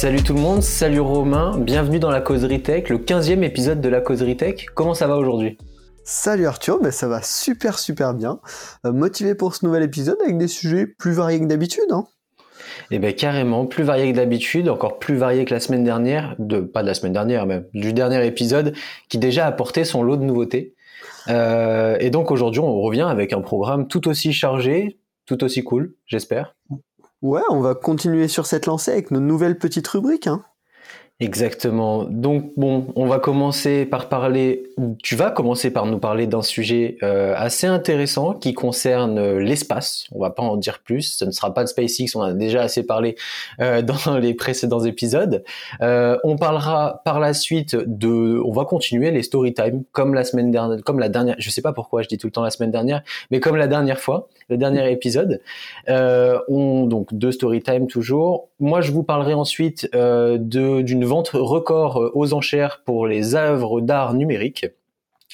Salut tout le monde, salut Romain, bienvenue dans la causerie tech, le 15e épisode de la causerie tech. Comment ça va aujourd'hui? Salut Arthur, ben ça va super super bien. Euh, motivé pour ce nouvel épisode avec des sujets plus variés que d'habitude. Hein eh bien carrément, plus varié que d'habitude, encore plus varié que la semaine dernière, de, pas de la semaine dernière, mais du dernier épisode, qui déjà apportait son lot de nouveautés. Euh, et donc aujourd'hui, on revient avec un programme tout aussi chargé, tout aussi cool, j'espère. Ouais, on va continuer sur cette lancée avec nos nouvelles petites rubriques. Hein. Exactement. Donc bon, on va commencer par parler. Tu vas commencer par nous parler d'un sujet euh, assez intéressant qui concerne euh, l'espace. On va pas en dire plus. Ce ne sera pas de SpaceX. On a déjà assez parlé euh, dans les précédents épisodes. on parlera par la suite de. On va continuer les story time comme la semaine dernière, comme la dernière. Je sais pas pourquoi je dis tout le temps la semaine dernière, mais comme la dernière fois, le dernier épisode. on donc deux story time toujours. Moi, je vous parlerai ensuite de d'une vente record euh, aux enchères pour les œuvres d'art numérique.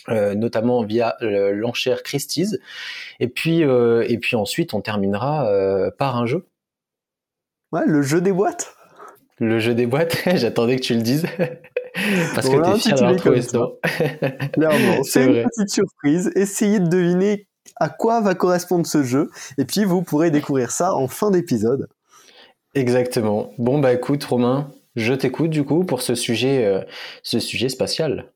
Euh, notamment via l'enchère Christie's. Et puis, euh, et puis ensuite, on terminera par un jeu. Ouais, le jeu des boîtes. Le jeu des boîtes, j'attendais que tu le dises. Parce que t'es fier d'avoir trouvé c'est une petite surprise. Essayez de deviner à quoi va correspondre ce jeu. Et puis, vous pourrez découvrir ça en fin d'épisode. Exactement. Bon, bah écoute, Romain, je t'écoute du coup pour ce sujet, euh, ce sujet spatial.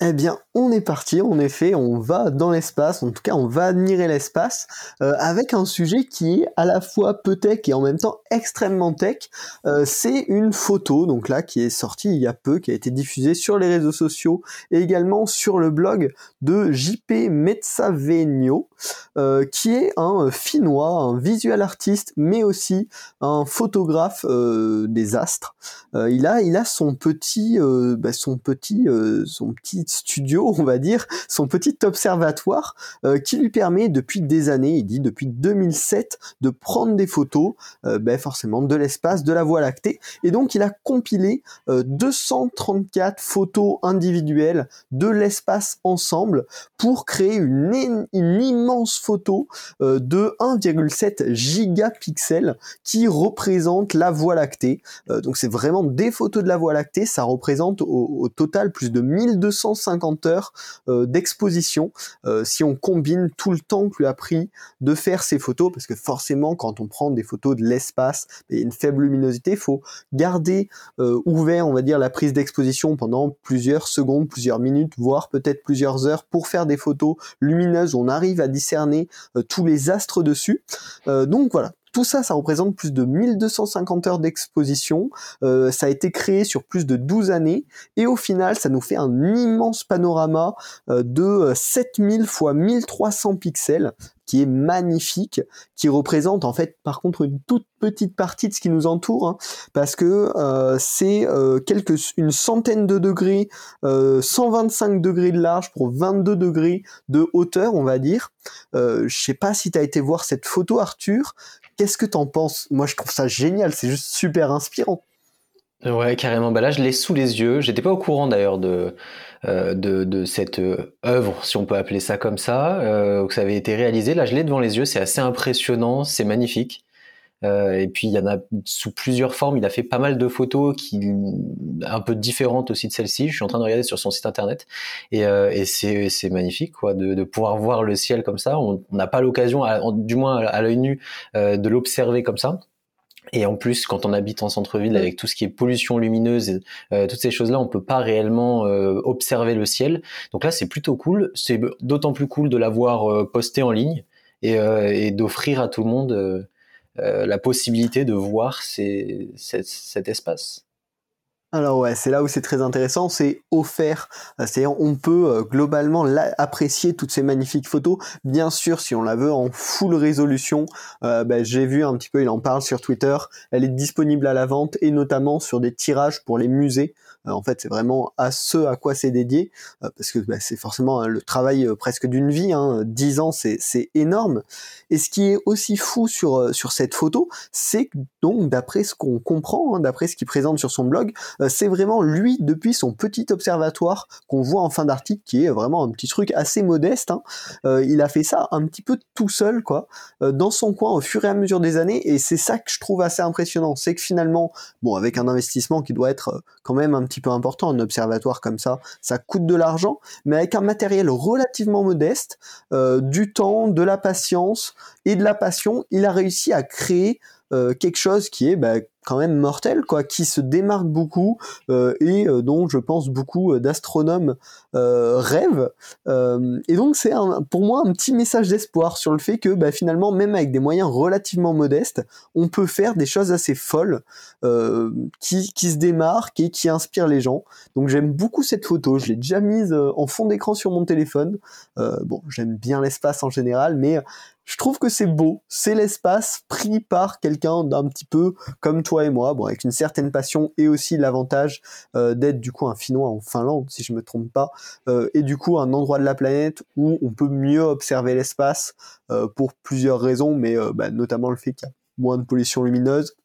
Eh bien, on est parti, en effet, on va dans l'espace, en tout cas, on va admirer l'espace, euh, avec un sujet qui est à la fois peu tech et en même temps extrêmement tech. Euh, c'est une photo, donc là, qui est sortie il y a peu, qui a été diffusée sur les réseaux sociaux et également sur le blog de JP Metsavenio, euh, qui est un finnois, un visual artiste, mais aussi un photographe des astres. il a, son petit, bah, studio, on va dire, son petit observatoire euh, qui lui permet depuis des années, il dit depuis 2007, de prendre des photos, euh, ben forcément de l'espace, de la Voie lactée. Et donc il a compilé 234 euh, photos individuelles de l'espace ensemble pour créer une, immense photo de 1,7 gigapixels qui représente la Voie lactée. donc c'est vraiment des photos de la Voie lactée, ça représente au, total plus de 1200 50 euh, d'exposition euh, si on combine tout le temps que lui a pris de faire ces photos parce que forcément quand on prend des photos de l'espace et une faible luminosité il faut garder euh, ouvert on va dire la prise d'exposition pendant plusieurs secondes plusieurs minutes voire peut-être plusieurs heures pour faire des photos lumineuses. On arrive à discerner tous les astres dessus. Donc voilà tout ça, ça représente plus de 1250 heures d'exposition. Euh, ça a été créé sur plus de 12 années. Et au final, ça nous fait un immense panorama euh, de 7000 x 1300 pixels qui est magnifique, qui représente en fait par contre une toute petite partie de ce qui nous entoure, hein, parce que euh, c'est quelques une centaine de degrés, 125 degrés de large pour 22 degrés de hauteur, on va dire. je sais pas si tu as été voir cette photo, Arthur. Qu'est-ce que t'en penses? Moi, je trouve ça génial. C'est juste super inspirant. Ouais, carrément. Bah là, je l'ai sous les yeux. J'étais pas au courant d'ailleurs de, euh, de, cette euh, œuvre, si on peut appeler ça comme ça, euh, que ça avait été réalisé. Là, je l'ai devant les yeux. C'est assez impressionnant. C'est magnifique. Euh, et puis il y en a sous plusieurs formes. Il a fait pas mal de photos qui un peu différentes aussi de celle-ci. Je suis en train de regarder sur son site internet et, euh, et c'est, c'est magnifique quoi de, de, pouvoir voir le ciel comme ça. On n'a pas l'occasion, du moins à l'œil nu, euh, de l'observer comme ça. Et en plus, quand on habite en centre-ville, avec tout ce qui est pollution lumineuse, euh, toutes ces choses-là, on peut pas réellement euh, observer le ciel. Donc là, c'est plutôt cool. C'est d'autant plus cool de l'avoir euh, posté en ligne et, et d'offrir à tout le monde euh, la possibilité de voir cet, espace. Alors ouais, c'est là où c'est très intéressant, c'est offert, euh, c'est on peut euh, globalement apprécier toutes ces magnifiques photos. Bien sûr, si on la veut en full résolution, ben, j'ai vu un petit peu, il en parle sur Twitter, elle est disponible à la vente et notamment sur des tirages pour les musées. Euh, en fait, c'est vraiment à ce à quoi c'est dédié, euh, parce que bah, c'est forcément hein, le travail euh, presque d'une vie. Hein, 10 ans, c'est énorme. Et ce qui est aussi fou sur sur cette photo, c'est donc d'après ce qu'on comprend, hein, d'après ce qu'il présente sur son blog, c'est vraiment lui depuis son petit observatoire qu'on voit en fin d'article, qui est vraiment un petit truc assez modeste. Hein. il a fait ça un petit peu tout seul, quoi, dans son coin au fur et à mesure des années, et c'est ça que je trouve assez impressionnant, c'est que finalement, bon, avec un investissement qui doit être quand même un petit peu important, un observatoire comme ça, ça coûte de l'argent, mais avec un matériel relativement modeste, du temps, de la patience et de la passion, il a réussi à créer euh, quelque chose qui est bah, quand même mortel, quoi, qui se démarque beaucoup euh, et euh, dont je pense beaucoup d'astronomes rêvent. et donc c'est pour moi un petit message d'espoir sur le fait que bah, finalement, même avec des moyens relativement modestes, on peut faire des choses assez folles qui, qui se démarquent et qui inspirent les gens. Donc j'aime beaucoup cette photo, je l'ai déjà mise en fond d'écran sur mon téléphone. bon, j'aime bien l'espace en général, mais je trouve que c'est beau, c'est l'espace pris par quelqu'un d'un petit peu comme toi et moi, bon, avec une certaine passion et aussi l'avantage euh, d'être du coup un Finnois en Finlande, si je me trompe pas, euh, et du coup un endroit de la planète où on peut mieux observer l'espace euh, pour plusieurs raisons, mais bah, notamment le fait qu'il y a moins de pollution lumineuse,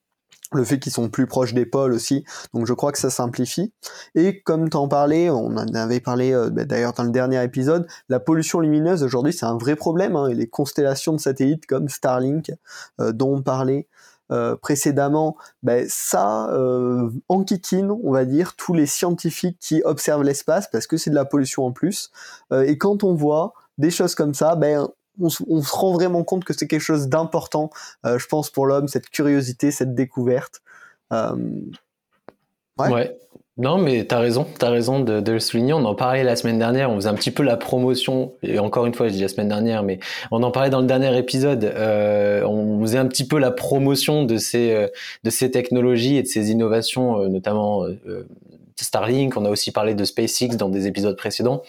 le fait qu'ils sont plus proches des pôles aussi, donc je crois que ça simplifie. Et comme tu en parlais, on en avait parlé euh, bah, d'ailleurs dans le dernier épisode, la pollution lumineuse aujourd'hui c'est un vrai problème, hein, et les constellations de satellites comme Starlink euh, dont on parlait euh, précédemment, ben, ça enquiquine, on va dire, tous les scientifiques qui observent l'espace parce que c'est de la pollution en plus. et quand on voit des choses comme ça, ben, on, se rend vraiment compte que c'est quelque chose d'important, euh, je pense, pour l'homme, cette curiosité, cette découverte. Euh, ouais. Non, mais t'as raison, t'as raison de, le souligner. On en parlait la semaine dernière, on faisait un petit peu la promotion, et encore une fois, je dis la semaine dernière, mais on en parlait dans le dernier épisode. Euh, on faisait un petit peu la promotion de ces de ces technologies et de ces innovations, notamment Starlink, on a aussi parlé de SpaceX dans des épisodes précédents.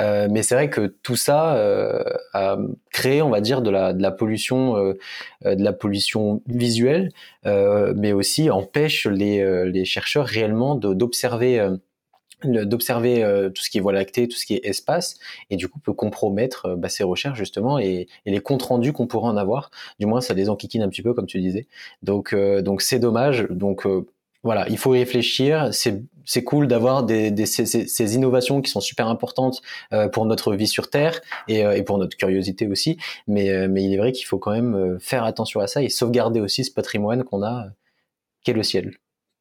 Euh, mais c'est vrai que tout ça euh, a créé, on va dire, de la, de la pollution, euh, de la pollution visuelle, mais aussi empêche les, les chercheurs réellement d'observer d'observer tout ce qui est voie lactée, tout ce qui est espace, et du coup peut compromettre bah, ces recherches justement et, et les comptes rendus qu'on pourrait en avoir. Du moins, ça les enquiquine un petit peu, comme tu disais. Donc, donc c'est dommage. Donc voilà, il faut réfléchir. C'est cool d'avoir des, des ces, ces, innovations qui sont super importantes euh, pour notre vie sur Terre et, euh, et pour notre curiosité aussi. Mais, euh, mais il est vrai qu'il faut quand même faire attention à ça et sauvegarder aussi ce patrimoine qu'on a, qu'est le ciel.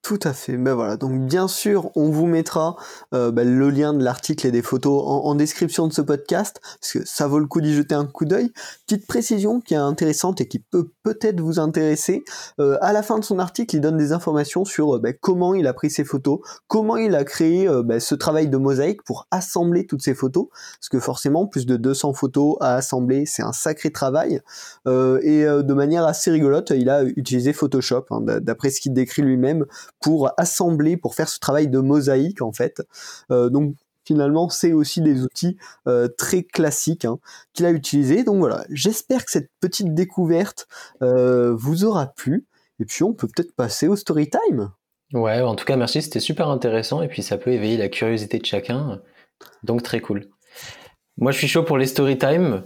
Tout à fait. Ben voilà. Donc bien sûr, on vous mettra euh, ben, le lien de l'article et des photos en, description de ce podcast, parce que ça vaut le coup d'y jeter un coup d'œil. Petite précision qui est intéressante et qui peut peut-être vous intéresser. Euh, à la fin de son article, il donne des informations sur euh, ben, comment il a pris ses photos, comment il a créé ben, ce travail de mosaïque pour assembler toutes ces photos, parce que forcément, plus de 200 photos à assembler, c'est un sacré travail. et de manière assez rigolote, il a utilisé Photoshop, hein, d'après ce qu'il décrit lui-même pour assembler, pour faire ce travail de mosaïque en fait. Euh, donc finalement, c'est aussi des outils euh, très classiques hein, qu'il a utilisés. Donc voilà, j'espère que cette petite découverte euh, vous aura plu. Et puis on peut peut-être passer au story time. Ouais, en tout cas, merci, c'était super intéressant. Et puis ça peut éveiller la curiosité de chacun. Donc très cool. Moi, je suis chaud pour les story time.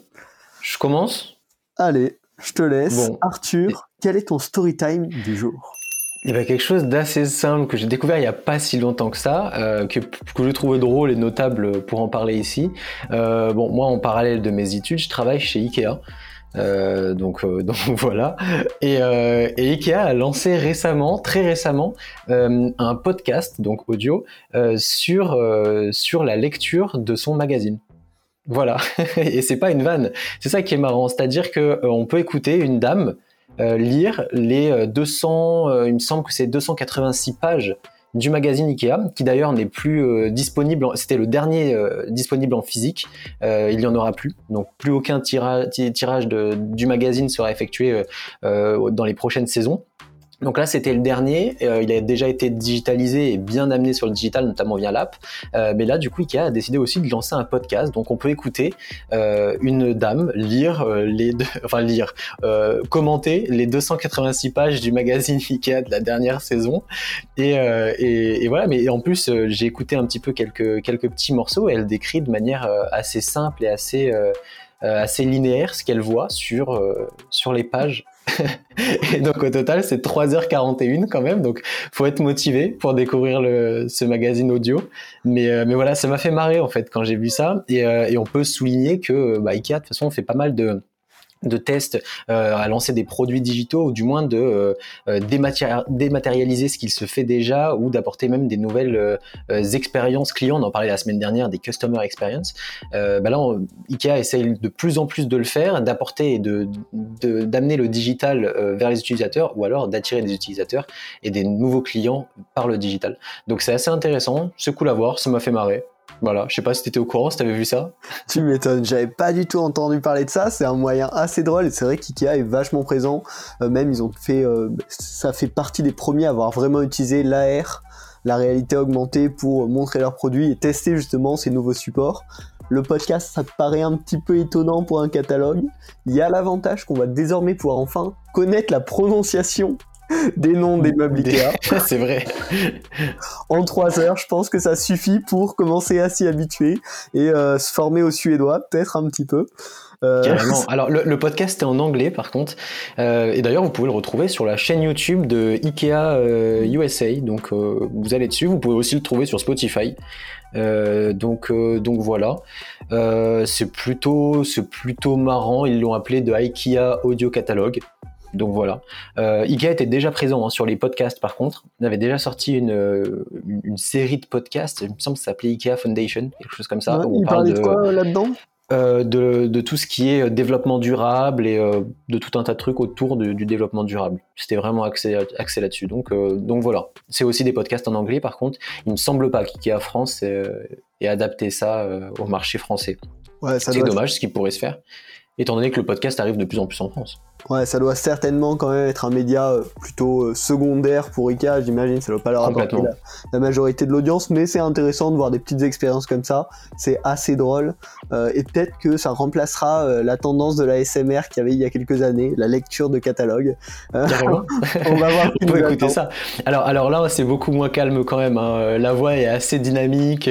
Je commence? Allez, je te laisse. Arthur, quel est ton story time du jour? Y avait quelque chose d'assez simple que j'ai découvert il n'y a pas si longtemps que ça, euh, que, que je trouvais drôle et notable pour en parler ici. Euh, bon, moi, en parallèle de mes études, je travaille chez Ikea. Euh, donc, euh, donc voilà. Et, euh, et, Ikea a lancé récemment, très récemment, euh, un podcast, donc audio, sur, sur la lecture de son magazine. Voilà. et c'est pas une vanne. C'est ça qui est marrant. C'est-à-dire que on peut écouter une dame euh, lire les 200, euh, euh, il me semble que c'est 286 pages du magazine Ikea, qui d'ailleurs n'est plus disponible. C'était le dernier disponible en physique. il y en aura plus, donc plus aucun tirage, du magazine sera effectué dans les prochaines saisons. Donc là, c'était le dernier. Euh, il a déjà été digitalisé et bien amené sur le digital, notamment via l'app. Euh, mais là, du coup, Ikea a décidé aussi de lancer un podcast. Donc, on peut écouter euh, une dame lire les, deux, enfin lire, commenter les 286 pages du magazine Ikea de la dernière saison. Et, et, et voilà. Mais en plus, j'ai écouté un petit peu quelques quelques petits morceaux. Et elle décrit de manière assez simple et assez assez linéaire ce qu'elle voit sur sur les pages et donc au total, c'est 3h41 quand même. Donc faut être motivé pour découvrir le, ce magazine audio. Mais, euh, mais voilà, ça m'a fait marrer en fait quand j'ai vu ça. Et, euh, et on peut souligner que bah, Ikea, de toute façon, on fait pas mal de de tests euh, à lancer des produits digitaux ou du moins de euh, euh dématérialiser ce qu'il se fait déjà ou d'apporter même des nouvelles euh, euh, expériences clients. On en parlait la semaine dernière des customer experience. bah là, Ikea essaye de plus en plus de le faire, d'apporter et de d'amener le digital vers les utilisateurs ou alors d'attirer des utilisateurs et des nouveaux clients par le digital. Donc c'est assez intéressant, c'est cool à voir, ça m'a fait marrer. Voilà, je sais pas si t'étais au courant, si t'avais vu ça. Tu m'étonnes, j'avais pas du tout entendu parler de ça. C'est un moyen assez drôle et c'est vrai qu'IKEA est vachement présent. Euh, même ils ont fait, euh, ça fait partie des premiers à avoir vraiment utilisé l'AR, la réalité augmentée pour montrer leurs produits et tester justement ces nouveaux supports. Le podcast, ça paraît un petit peu étonnant pour un catalogue. Il y a l'avantage qu'on va désormais pouvoir enfin connaître la prononciation des noms des meubles Ikea. c'est vrai. en trois heures, je pense que ça suffit pour commencer à s'y habituer et euh, se former au suédois, peut-être un petit peu. Euh... Carrément. Alors le, podcast est en anglais par contre, euh, et d'ailleurs vous pouvez le retrouver sur la chaîne YouTube de Ikea USA. Donc vous allez dessus. Vous pouvez aussi le trouver sur Spotify. donc donc voilà. c'est plutôt c'est plutôt marrant. Ils l'ont appelé de Ikea Audio Catalogue. Donc voilà. Euh, Ikea était déjà présent hein, sur les podcasts par contre. On avait déjà sorti une, une, série de podcasts, il me semble que ça s'appelait Ikea Foundation, quelque chose comme ça. il parlait de, quoi euh, là-dedans? Euh, de, de, tout ce qui est développement durable et euh, de tout un tas de trucs autour du développement durable. C'était vraiment axé, axé là-dessus. Donc, euh, donc voilà. C'est aussi des podcasts en anglais par contre. Il me semble pas qu'Ikea France ait, adapté ça au marché français. Ouais, c'est dommage ce qui pourrait se faire, étant donné que le podcast arrive de plus en plus en France. Ouais, ça doit certainement quand même être un média euh, plutôt euh, secondaire pour Ika, j'imagine, ça doit pas leur apporter la, majorité de l'audience, mais c'est intéressant de voir des petites expériences comme ça, c'est assez drôle, euh, et peut-être que ça remplacera la tendance de la SMR qu'il y avait il y a quelques années, la lecture de catalogue. on va voir. on peut écouter ça. Alors, alors là, c'est beaucoup moins calme quand même, hein. la voix est assez dynamique,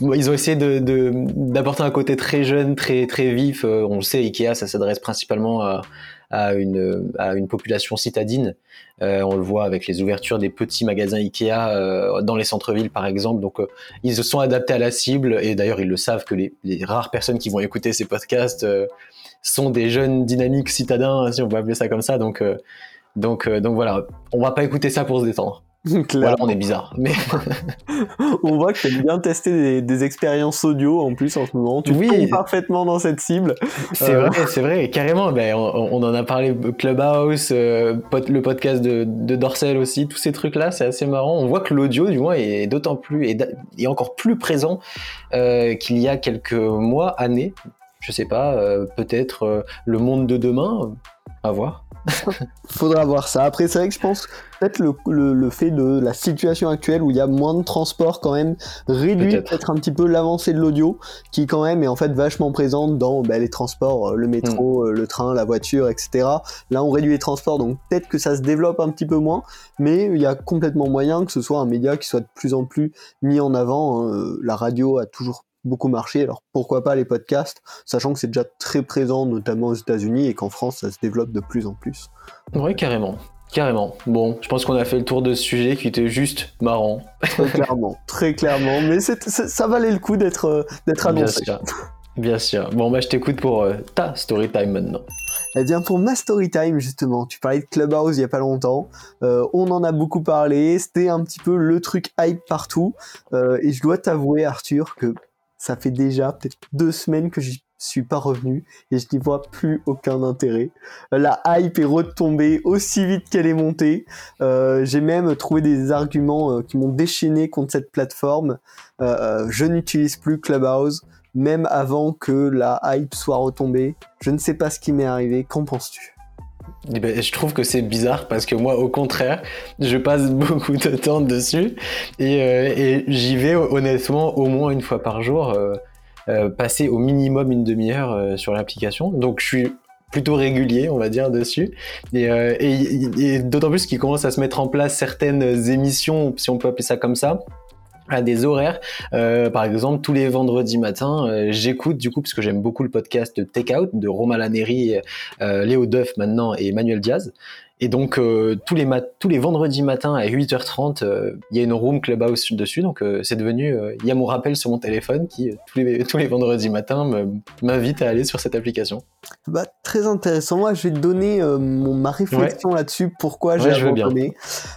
ils ont essayé d'apporter de, un côté très jeune, très, très vif, on le sait, Ikea, ça s'adresse principalement à une, à une population citadine. Euh, on le voit avec les ouvertures des petits magasins Ikea euh, dans les centres-villes, par exemple. Donc, euh, ils se sont adaptés à la cible et d'ailleurs, ils le savent que les, les, rares personnes qui vont écouter ces podcasts sont des jeunes dynamiques citadins, si on peut appeler ça comme ça. Donc, donc, donc voilà, on va pas écouter ça pour se détendre. Voilà, on est bizarre. Mais on voit que tu aimes bien tester des, expériences audio en plus en ce moment. Tu oui. parfaitement dans cette cible. C'est euh, vrai, c'est vrai, carrément. Ben, on, en a parlé Clubhouse, euh, le podcast de, de Dorsel aussi, tous ces trucs-là, c'est assez marrant. On voit que l'audio, du moins, est d'autant plus, est, encore plus présent euh, qu'il y a quelques mois, années. Je sais pas, peut-être le monde de demain, à voir. Faudra voir ça. Après, c'est vrai que je pense peut-être le, le, fait de la situation actuelle où il y a moins de transport quand même réduit peut-être un petit peu l'avancée de l'audio qui quand même est en fait vachement présente dans bah, les transports, euh, le métro, mm. euh, le train, la voiture, etc. Là, on réduit les transports, donc peut-être que ça se développe un petit peu moins, mais il y a complètement moyen que ce soit un média qui soit de plus en plus mis en avant. Hein. La radio a toujours beaucoup marché. Alors pourquoi pas les podcasts, sachant que c'est déjà très présent, notamment aux États-Unis, et qu'en France, ça se développe de plus en plus. Oui, carrément. Carrément. Bon, je pense qu'on a fait le tour de ce sujet qui était juste marrant. Très clairement, très clairement. Mais ça valait le coup d'être euh, d'être annoncé. Bien sûr. Bien sûr. Bon, bah, je t'écoute pour euh, ta story time maintenant. Eh bien, pour ma story time, justement, tu parlais de Clubhouse il y a pas longtemps. Euh, on en a beaucoup parlé. C'était un petit peu le truc hype partout. et je dois t'avouer, Arthur, que ça fait déjà peut-être deux semaines que j'y suis pas revenu et je n'y vois plus aucun intérêt. Euh, la hype est retombée aussi vite qu'elle est montée. Euh, j'ai même trouvé des arguments euh, qui m'ont déchaîné contre cette plateforme. je n'utilise plus Clubhouse, même avant que la hype soit retombée. Je ne sais pas ce qui m'est arrivé. Qu'en penses-tu? Ben, je trouve que c'est bizarre parce que moi, au contraire, je passe beaucoup de temps dessus et, et j'y vais honnêtement au moins une fois par jour. Euh, passer au minimum une demi-heure euh, sur l'application. Donc je suis plutôt régulier, on va dire, dessus. Euh, et, et d'autant plus qu'il commence à se mettre en place certaines émissions, si on peut appeler ça comme ça, à des horaires. Euh, par exemple, tous les vendredis matins, euh, j'écoute du coup parce que j'aime beaucoup le podcast Take Out de Roma Laneri, euh, Léo Duff maintenant et Emmanuel Diaz. Et donc euh, tous les tous les vendredis matins à 8h30, euh, il y a une room clubhouse dessus. Donc euh, c'est devenu, il y a mon rappel sur mon téléphone qui tous les tous les vendredis matins m'invite à aller sur cette application. Bah très intéressant. Moi je vais te donner mon, ma réflexion là-dessus. Pourquoi j'ai abandonné.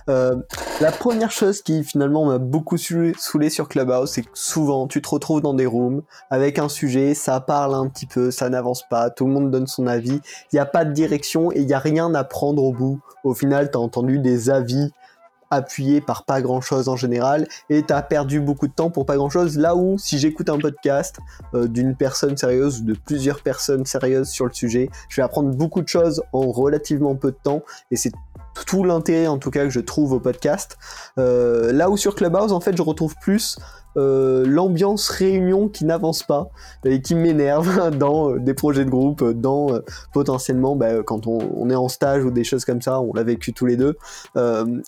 la première chose qui finalement m'a beaucoup saoulé sur Clubhouse, c'est que souvent tu te retrouves dans des rooms avec un sujet, ça parle un petit peu, ça n'avance pas, tout le monde donne son avis, il n'y a pas de direction et il n'y a rien à prendre au bout au final, tu as entendu des avis appuyés par pas grand chose en général et tu as perdu beaucoup de temps pour pas grand chose là où si j'écoute un podcast euh, d'une personne sérieuse ou de plusieurs personnes sérieuses sur le sujet je vais apprendre beaucoup de choses en relativement peu de temps et c'est tout l'intérêt en tout cas que je trouve au podcast. Euh, là où sur Clubhouse en fait je retrouve plus euh, l'ambiance réunion qui n'avance pas et qui m'énerve dans euh, des projets de groupe, dans euh, potentiellement bah, quand on, est en stage ou des choses comme ça, on l'a vécu tous les deux.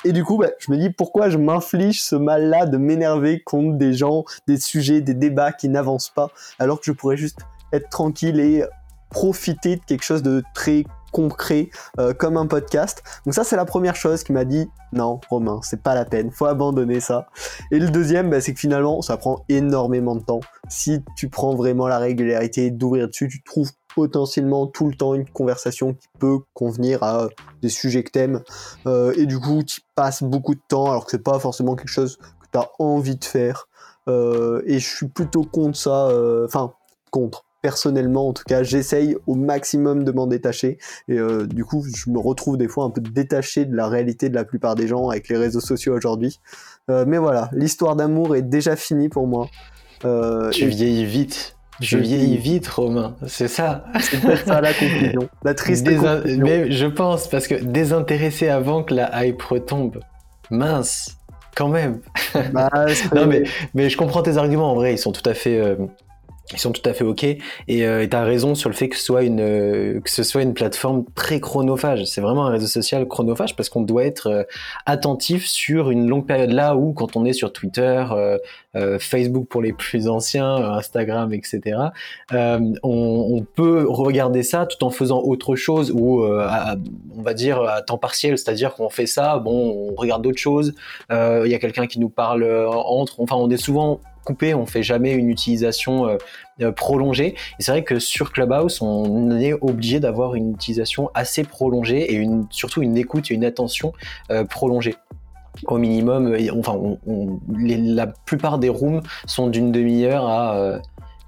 et du coup, bah, je me dis pourquoi je m'inflige ce mal-là de m'énerver contre des gens, des sujets, des débats qui n'avancent pas, alors que je pourrais juste être tranquille et profiter de quelque chose de très concret euh, comme un podcast. Donc ça c'est la première chose qui m'a dit non Romain c'est pas la peine, faut abandonner ça. Et le deuxième bah, c'est que finalement ça prend énormément de temps. Si tu prends vraiment la régularité d'ouvrir dessus, tu trouves potentiellement tout le temps une conversation qui peut convenir à des sujets que t'aimes euh, et du coup tu passes beaucoup de temps alors que c'est pas forcément quelque chose que tu as envie de faire euh, et je suis plutôt contre ça enfin contre personnellement en tout cas j'essaye au maximum de m'en détacher et euh, du coup je me retrouve des fois un peu détaché de la réalité de la plupart des gens avec les réseaux sociaux aujourd'hui euh, mais voilà l'histoire d'amour est déjà finie pour moi euh, tu vieillis vite je vieillis vite, Romain. C'est ça. C'est ça la conclusion. La triste conclusion. Mais je pense, parce que désintéressé avant que la hype retombe. Mince, quand même. Bah, non, mais, mais je comprends tes arguments. En vrai, ils sont tout à fait, ils sont tout à fait ok. Et euh, tu as raison sur le fait que ce soit une euh, que ce soit une plateforme très chronophage. C'est vraiment un réseau social chronophage parce qu'on doit être euh, attentif sur une longue période là où quand on est sur Twitter euh, Facebook pour les plus anciens Instagram etc on, on, peut regarder ça tout en faisant autre chose ou on va dire à temps partiel. C'est-à-dire qu'on fait ça bon on regarde d'autres choses. Il y a quelqu'un qui nous parle entre. Enfin on est souvent coupé, on fait jamais une utilisation euh, euh, prolongée. Et c'est vrai que sur Clubhouse, on est obligé d'avoir une utilisation assez prolongée et surtout une écoute et une attention euh, prolongée au minimum. Enfin, la plupart des rooms sont d'une demi-heure à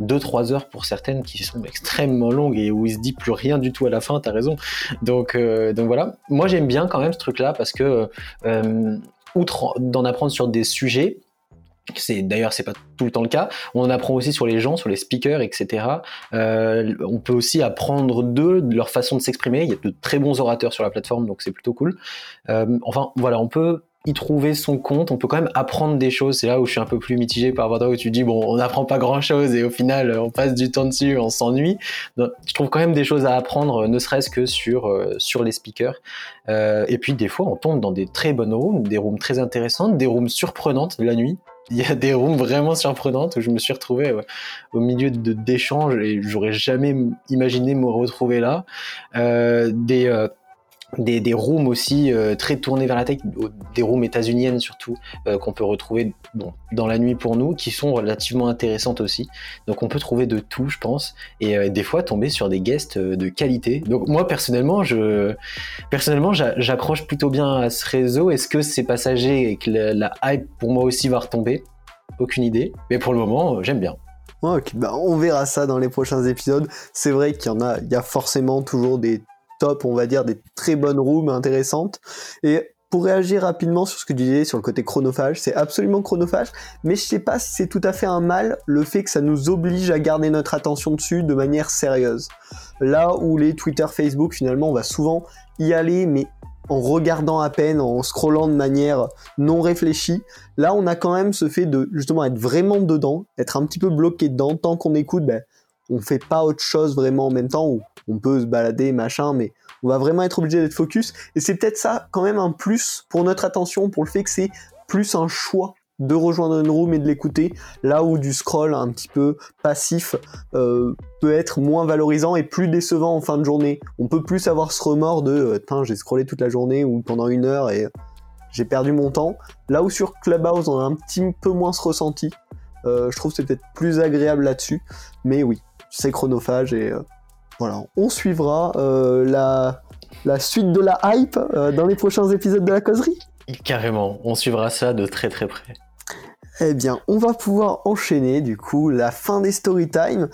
2-3 heures pour certaines qui sont extrêmement longues et où il se dit plus rien du tout à la fin, t'as raison. Donc, donc voilà. Moi j'aime bien quand même ce truc-là parce que, outre d'en apprendre sur des sujets, c'est d'ailleurs c'est pas tout le temps le cas. On apprend aussi sur les gens, sur les speakers, etc. Euh, on peut aussi apprendre d'eux, de leur façon de s'exprimer. Il y a de très bons orateurs sur la plateforme, donc c'est plutôt cool. Euh, enfin voilà, on peut y trouver son compte. On peut quand même apprendre des choses. C'est là où je suis un peu plus mitigé par rapport à où tu dis bon, on n'apprend pas grand chose et au final on passe du temps dessus, on s'ennuie. Je trouve quand même des choses à apprendre, ne serait-ce que sur euh, sur les speakers. Euh, et puis des fois on tombe dans des très bonnes rooms, des rooms très intéressantes, des rooms surprenantes de la nuit il y a des rooms vraiment surprenantes où je me suis retrouvé au milieu de d'échanges et j'aurais jamais imaginé me retrouver là. Euh, des euh, des, des rooms aussi euh, très tournés vers la tech, des rooms états-uniennes surtout, euh, qu'on peut retrouver bon, dans la nuit pour nous, qui sont relativement intéressantes aussi. Donc on peut trouver de tout, je pense, et euh, des fois tomber sur des guests de qualité. Donc moi personnellement, je personnellement j'accroche plutôt bien à ce réseau. Est-ce que c'est passager et que la, hype pour moi aussi va retomber? Aucune idée, mais pour le moment j'aime bien. Bah on verra ça dans les prochains épisodes. C'est vrai qu'il y en a, il y a forcément toujours des on va dire, des très bonnes rooms intéressantes. Et pour réagir rapidement sur ce que tu disais sur le côté chronophage, c'est absolument chronophage, mais je sais pas si c'est tout à fait un mal le fait que ça nous oblige à garder notre attention dessus de manière sérieuse. Là où les Twitter, Facebook, finalement, on va souvent y aller, mais en regardant à peine, en scrollant de manière non réfléchie. Là, on a quand même ce fait de justement être vraiment dedans, être un petit peu bloqué dedans. Tant qu'on écoute, ben, on fait pas autre chose vraiment en même temps, ou on peut se balader, machin, mais on va vraiment être obligé d'être focus. Et c'est peut-être ça quand même un plus pour notre attention, pour le fait que c'est plus un choix de rejoindre une room et de l'écouter, là où du scroll un petit peu passif euh, peut être moins valorisant et plus décevant en fin de journée. On peut plus avoir ce remords de euh, j'ai scrollé toute la journée ou pendant une heure et j'ai perdu mon temps. Là où sur Clubhouse on a un petit peu moins ce ressenti. Euh, je trouve que c'est peut-être plus agréable là-dessus. Mais oui, c'est chronophage et voilà. On suivra la, la suite de la hype dans les prochains épisodes de la causerie. Carrément, on suivra ça de très très près. Eh bien, on va pouvoir enchaîner du coup la fin des story time.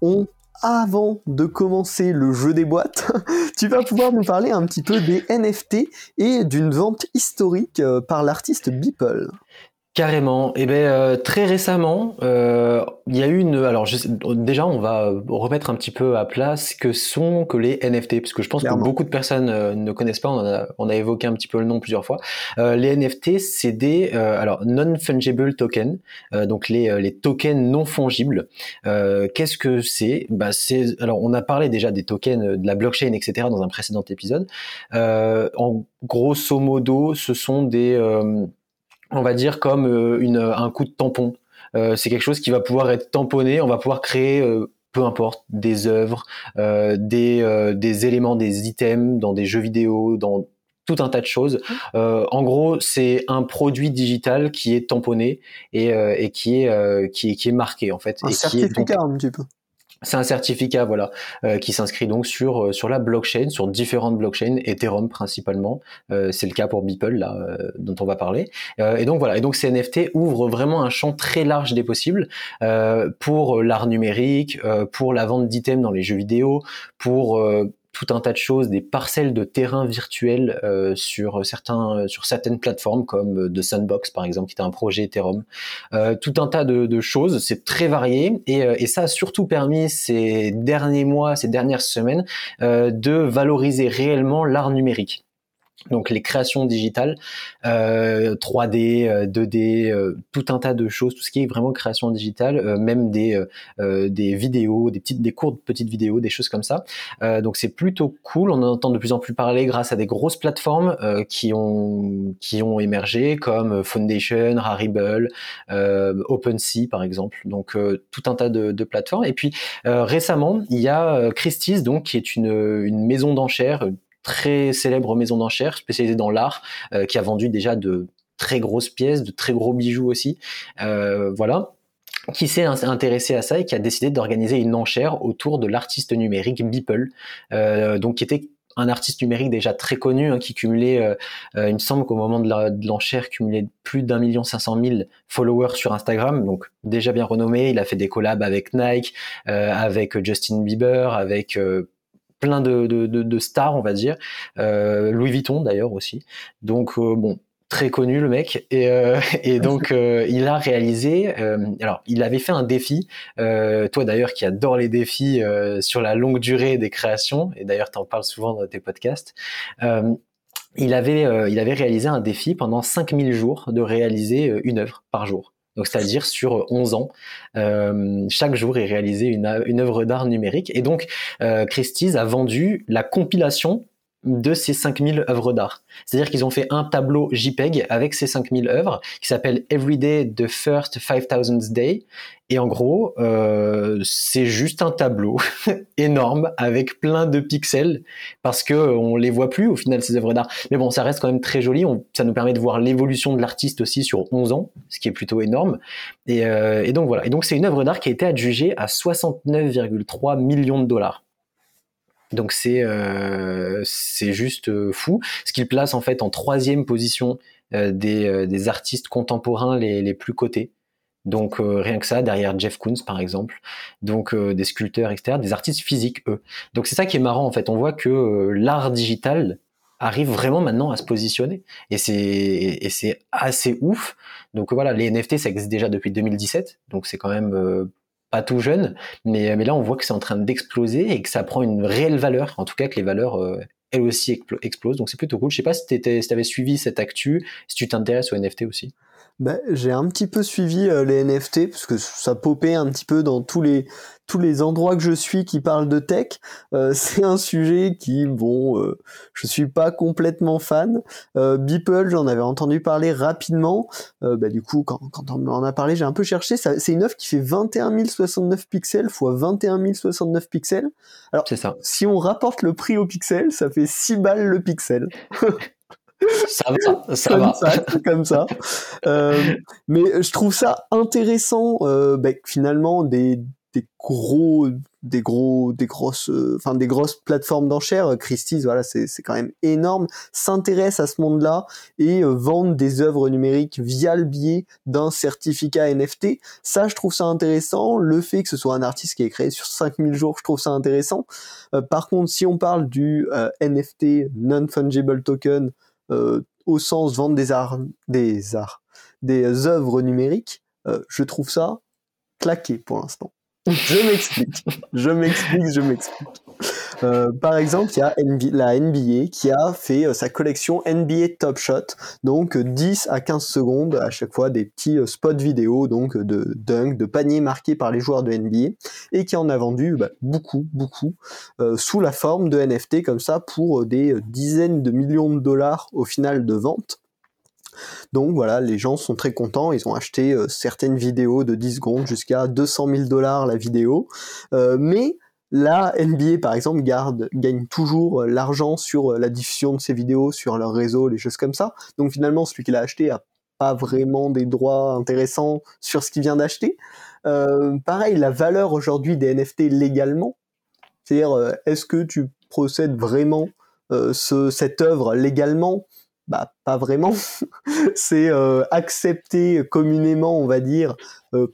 On avant de commencer le jeu des boîtes, tu vas pouvoir nous parler un petit peu des NFT et d'une vente historique euh, par l'artiste Beeple. Carrément. Et eh ben euh, très récemment, euh, il y a eu une. Alors déjà, on va remettre un petit peu à place ce que sont que les NFT, parce que je pense que beaucoup de personnes euh, ne connaissent pas. On a, on a évoqué un petit peu le nom plusieurs fois. les NFT, c'est des alors non fungible tokens, donc les les tokens non fongibles. Qu'est-ce que c'est? Bah c'est alors on a parlé déjà des tokens de la blockchain, etc. dans un précédent épisode. en grosso modo, ce sont des on va dire comme euh, une, un coup de tampon. Euh, c'est quelque chose qui va pouvoir être tamponné, on va pouvoir créer euh, peu importe, des œuvres, des, des éléments, des items dans des jeux vidéo, dans tout un tas de choses. Mmh. en gros, c'est un produit digital qui est tamponné et, et qui, est, qui, est, qui est marqué en fait. Un et certificat qui est un petit peu. C'est un certificat, voilà, euh, qui s'inscrit donc sur euh, sur la blockchain, sur différentes blockchains, Ethereum principalement. Euh, c'est le cas pour Beeple là, dont on va parler. et donc voilà. Et donc ces NFT ouvrent vraiment un champ très large des possibles pour l'art numérique, pour la vente d'items dans les jeux vidéo, pour tout un tas de choses, des parcelles de terrain virtuels euh, sur certains euh, sur certaines plateformes comme The euh, Sandbox par exemple qui est un projet Ethereum, tout un tas de, choses, c'est très varié. Et, ça a surtout permis ces derniers mois, ces dernières semaines de valoriser réellement l'art numérique donc les créations digitales, euh, 3D, 2D, euh, euh, tout un tas de choses, tout ce qui est vraiment création digitale, euh, même des des vidéos, des petites, des courtes petites vidéos, des choses comme ça. donc c'est plutôt cool. On en entend de plus en plus parler grâce à des grosses plateformes qui ont qui ont émergé comme Foundation, Rarible, OpenSea par exemple. Donc tout un tas de, de plateformes. Et puis récemment, il y a Christie's donc qui est une une maison d'enchères très célèbre maison d'enchères spécialisée dans l'art, euh, qui a vendu déjà de très grosses pièces, de très gros bijoux aussi. Euh, voilà qui s'est intéressé à ça et qui a décidé d'organiser une enchère autour de l'artiste numérique Beeple, euh, donc qui était un artiste numérique déjà très connu, hein, qui cumulait, il me semble qu'au moment de l'enchère, cumulait plus d'un million cinq cent mille followers sur Instagram, donc déjà bien renommé. Il a fait des collabs avec Nike, avec Justin Bieber, avec plein de, de, de, stars, on va dire. Euh, Louis Vuitton d'ailleurs aussi. Donc euh, bon, très connu le mec et, euh, et donc euh, il a réalisé alors il avait fait un défi toi d'ailleurs qui adore les défis sur la longue durée des créations et d'ailleurs tu en parles souvent dans tes podcasts il avait il avait réalisé un défi pendant 5000 jours de réaliser une œuvre par jour donc c'est-à-dire sur 11 ans, euh, chaque jour est réalisé une, une œuvre d'art numérique. Et donc euh, Christie's a vendu la compilation de ces 5000 œuvres d'art. C'est-à-dire qu'ils ont fait un tableau JPEG avec ces 5000 œuvres qui s'appelle Everyday the First 5000 Day. Et en gros, euh, c'est juste un tableau énorme avec plein de pixels parce que on les voit plus au final ces œuvres d'art. Mais bon, ça reste quand même très joli. ça nous permet de voir l'évolution de l'artiste aussi sur 11 ans, ce qui est plutôt énorme. Et, euh, et donc voilà. Et donc c'est une œuvre d'art qui a été adjugée à 69,3 millions de dollars. Donc c'est euh, c'est juste euh, fou. Ce qu'il place en fait en troisième position euh, des, des artistes contemporains les, les plus cotés. Donc rien que ça, derrière Jeff Koons par exemple, donc des sculpteurs, etc., des artistes physiques eux. Donc c'est ça qui est marrant en fait. On voit que l'art digital arrive vraiment maintenant à se positionner et c'est et c'est assez ouf. Donc voilà, les NFT ça existe déjà depuis 2017, donc c'est quand même pas tout jeune, mais, mais là on voit que c'est en train d'exploser et que ça prend une réelle valeur, en tout cas que les valeurs euh, elles aussi explosent, donc c'est plutôt cool. Je sais pas si tu avais suivi cette actu, si tu t'intéresses aux NFT aussi. Bah, j'ai un petit peu suivi euh, les NFT parce que ça popait un petit peu dans tous les tous les endroits que je suis qui parlent de tech. Euh, c'est un sujet qui, bon, euh, je suis pas complètement fan. Euh, Beeple, j'en avais entendu parler rapidement. bah, du coup, quand, quand on m'en a parlé, j'ai un peu cherché. C'est une œuvre qui fait 21 069 pixels fois 21 069 pixels. Alors, ça. si on rapporte le prix au pixel, ça fait 6 balles le pixel. Ça va, ça va. comme ça. Euh, mais je trouve ça intéressant, euh, bah, finalement, des, des gros, des gros, des grosses, euh, enfin des grosses plateformes d'enchères. Christie's, voilà, c'est c'est quand même énorme. S'intéresse à ce monde-là et euh, vendent des œuvres numériques via le biais d'un certificat NFT. Ça, je trouve ça intéressant. Le fait que ce soit un artiste qui est créé sur 5000 jours, je trouve ça intéressant. par contre, si on parle du NFT non fungible token euh, au sens vendre des arts, des arts, des œuvres numériques, euh, je trouve ça claqué pour l'instant. Je m'explique, je m'explique, je m'explique. Euh, par exemple, il y a la NBA qui a fait euh, sa collection NBA Top Shot, donc 10 à 15 secondes à chaque fois des petits euh, spots vidéo, donc de dunk, de paniers marqués par les joueurs de NBA, et qui en a vendu bah, beaucoup, beaucoup, sous la forme de NFT comme ça pour des dizaines de millions de dollars au final de vente. Donc voilà, les gens sont très contents, ils ont acheté certaines vidéos de 10 secondes jusqu'à 200 000 dollars la vidéo, mais la NBA, par exemple, garde, gagne toujours euh, l'argent sur euh, la diffusion de ses vidéos sur leur réseau, les choses comme ça. Donc finalement, celui qui l'a acheté a pas vraiment des droits intéressants sur ce qu'il vient d'acheter. Euh, pareil, la valeur aujourd'hui des NFT légalement, c'est-à-dire est-ce que tu procèdes vraiment ce, cette œuvre légalement? Bah pas vraiment. c'est accepté communément, on va dire,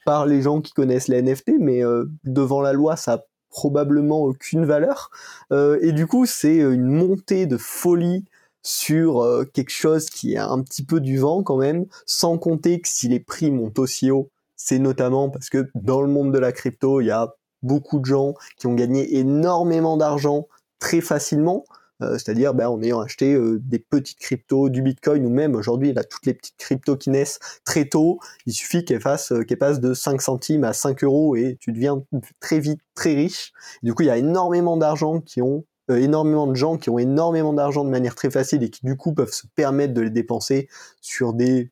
par les gens qui connaissent les NFT, mais devant la loi, ça probablement aucune valeur. Euh, et du coup, c'est une montée de folie sur euh, quelque chose qui a un petit peu du vent quand même, sans compter que si les prix montent aussi haut, c'est notamment parce que dans le monde de la crypto, il y a beaucoup de gens qui ont gagné énormément d'argent très facilement. Euh, c'est-à-dire ben, en ayant acheté euh, des petites cryptos, du Bitcoin ou même aujourd'hui là toutes les petites cryptos qui naissent très tôt, il suffit qu'elles fassent euh, qu'elles passent de 5 centimes à 5 euros et tu deviens très vite très riche. Du coup il y a énormément d'argent qui ont énormément de gens qui ont énormément d'argent de manière très facile et qui du coup peuvent se permettre de les dépenser sur des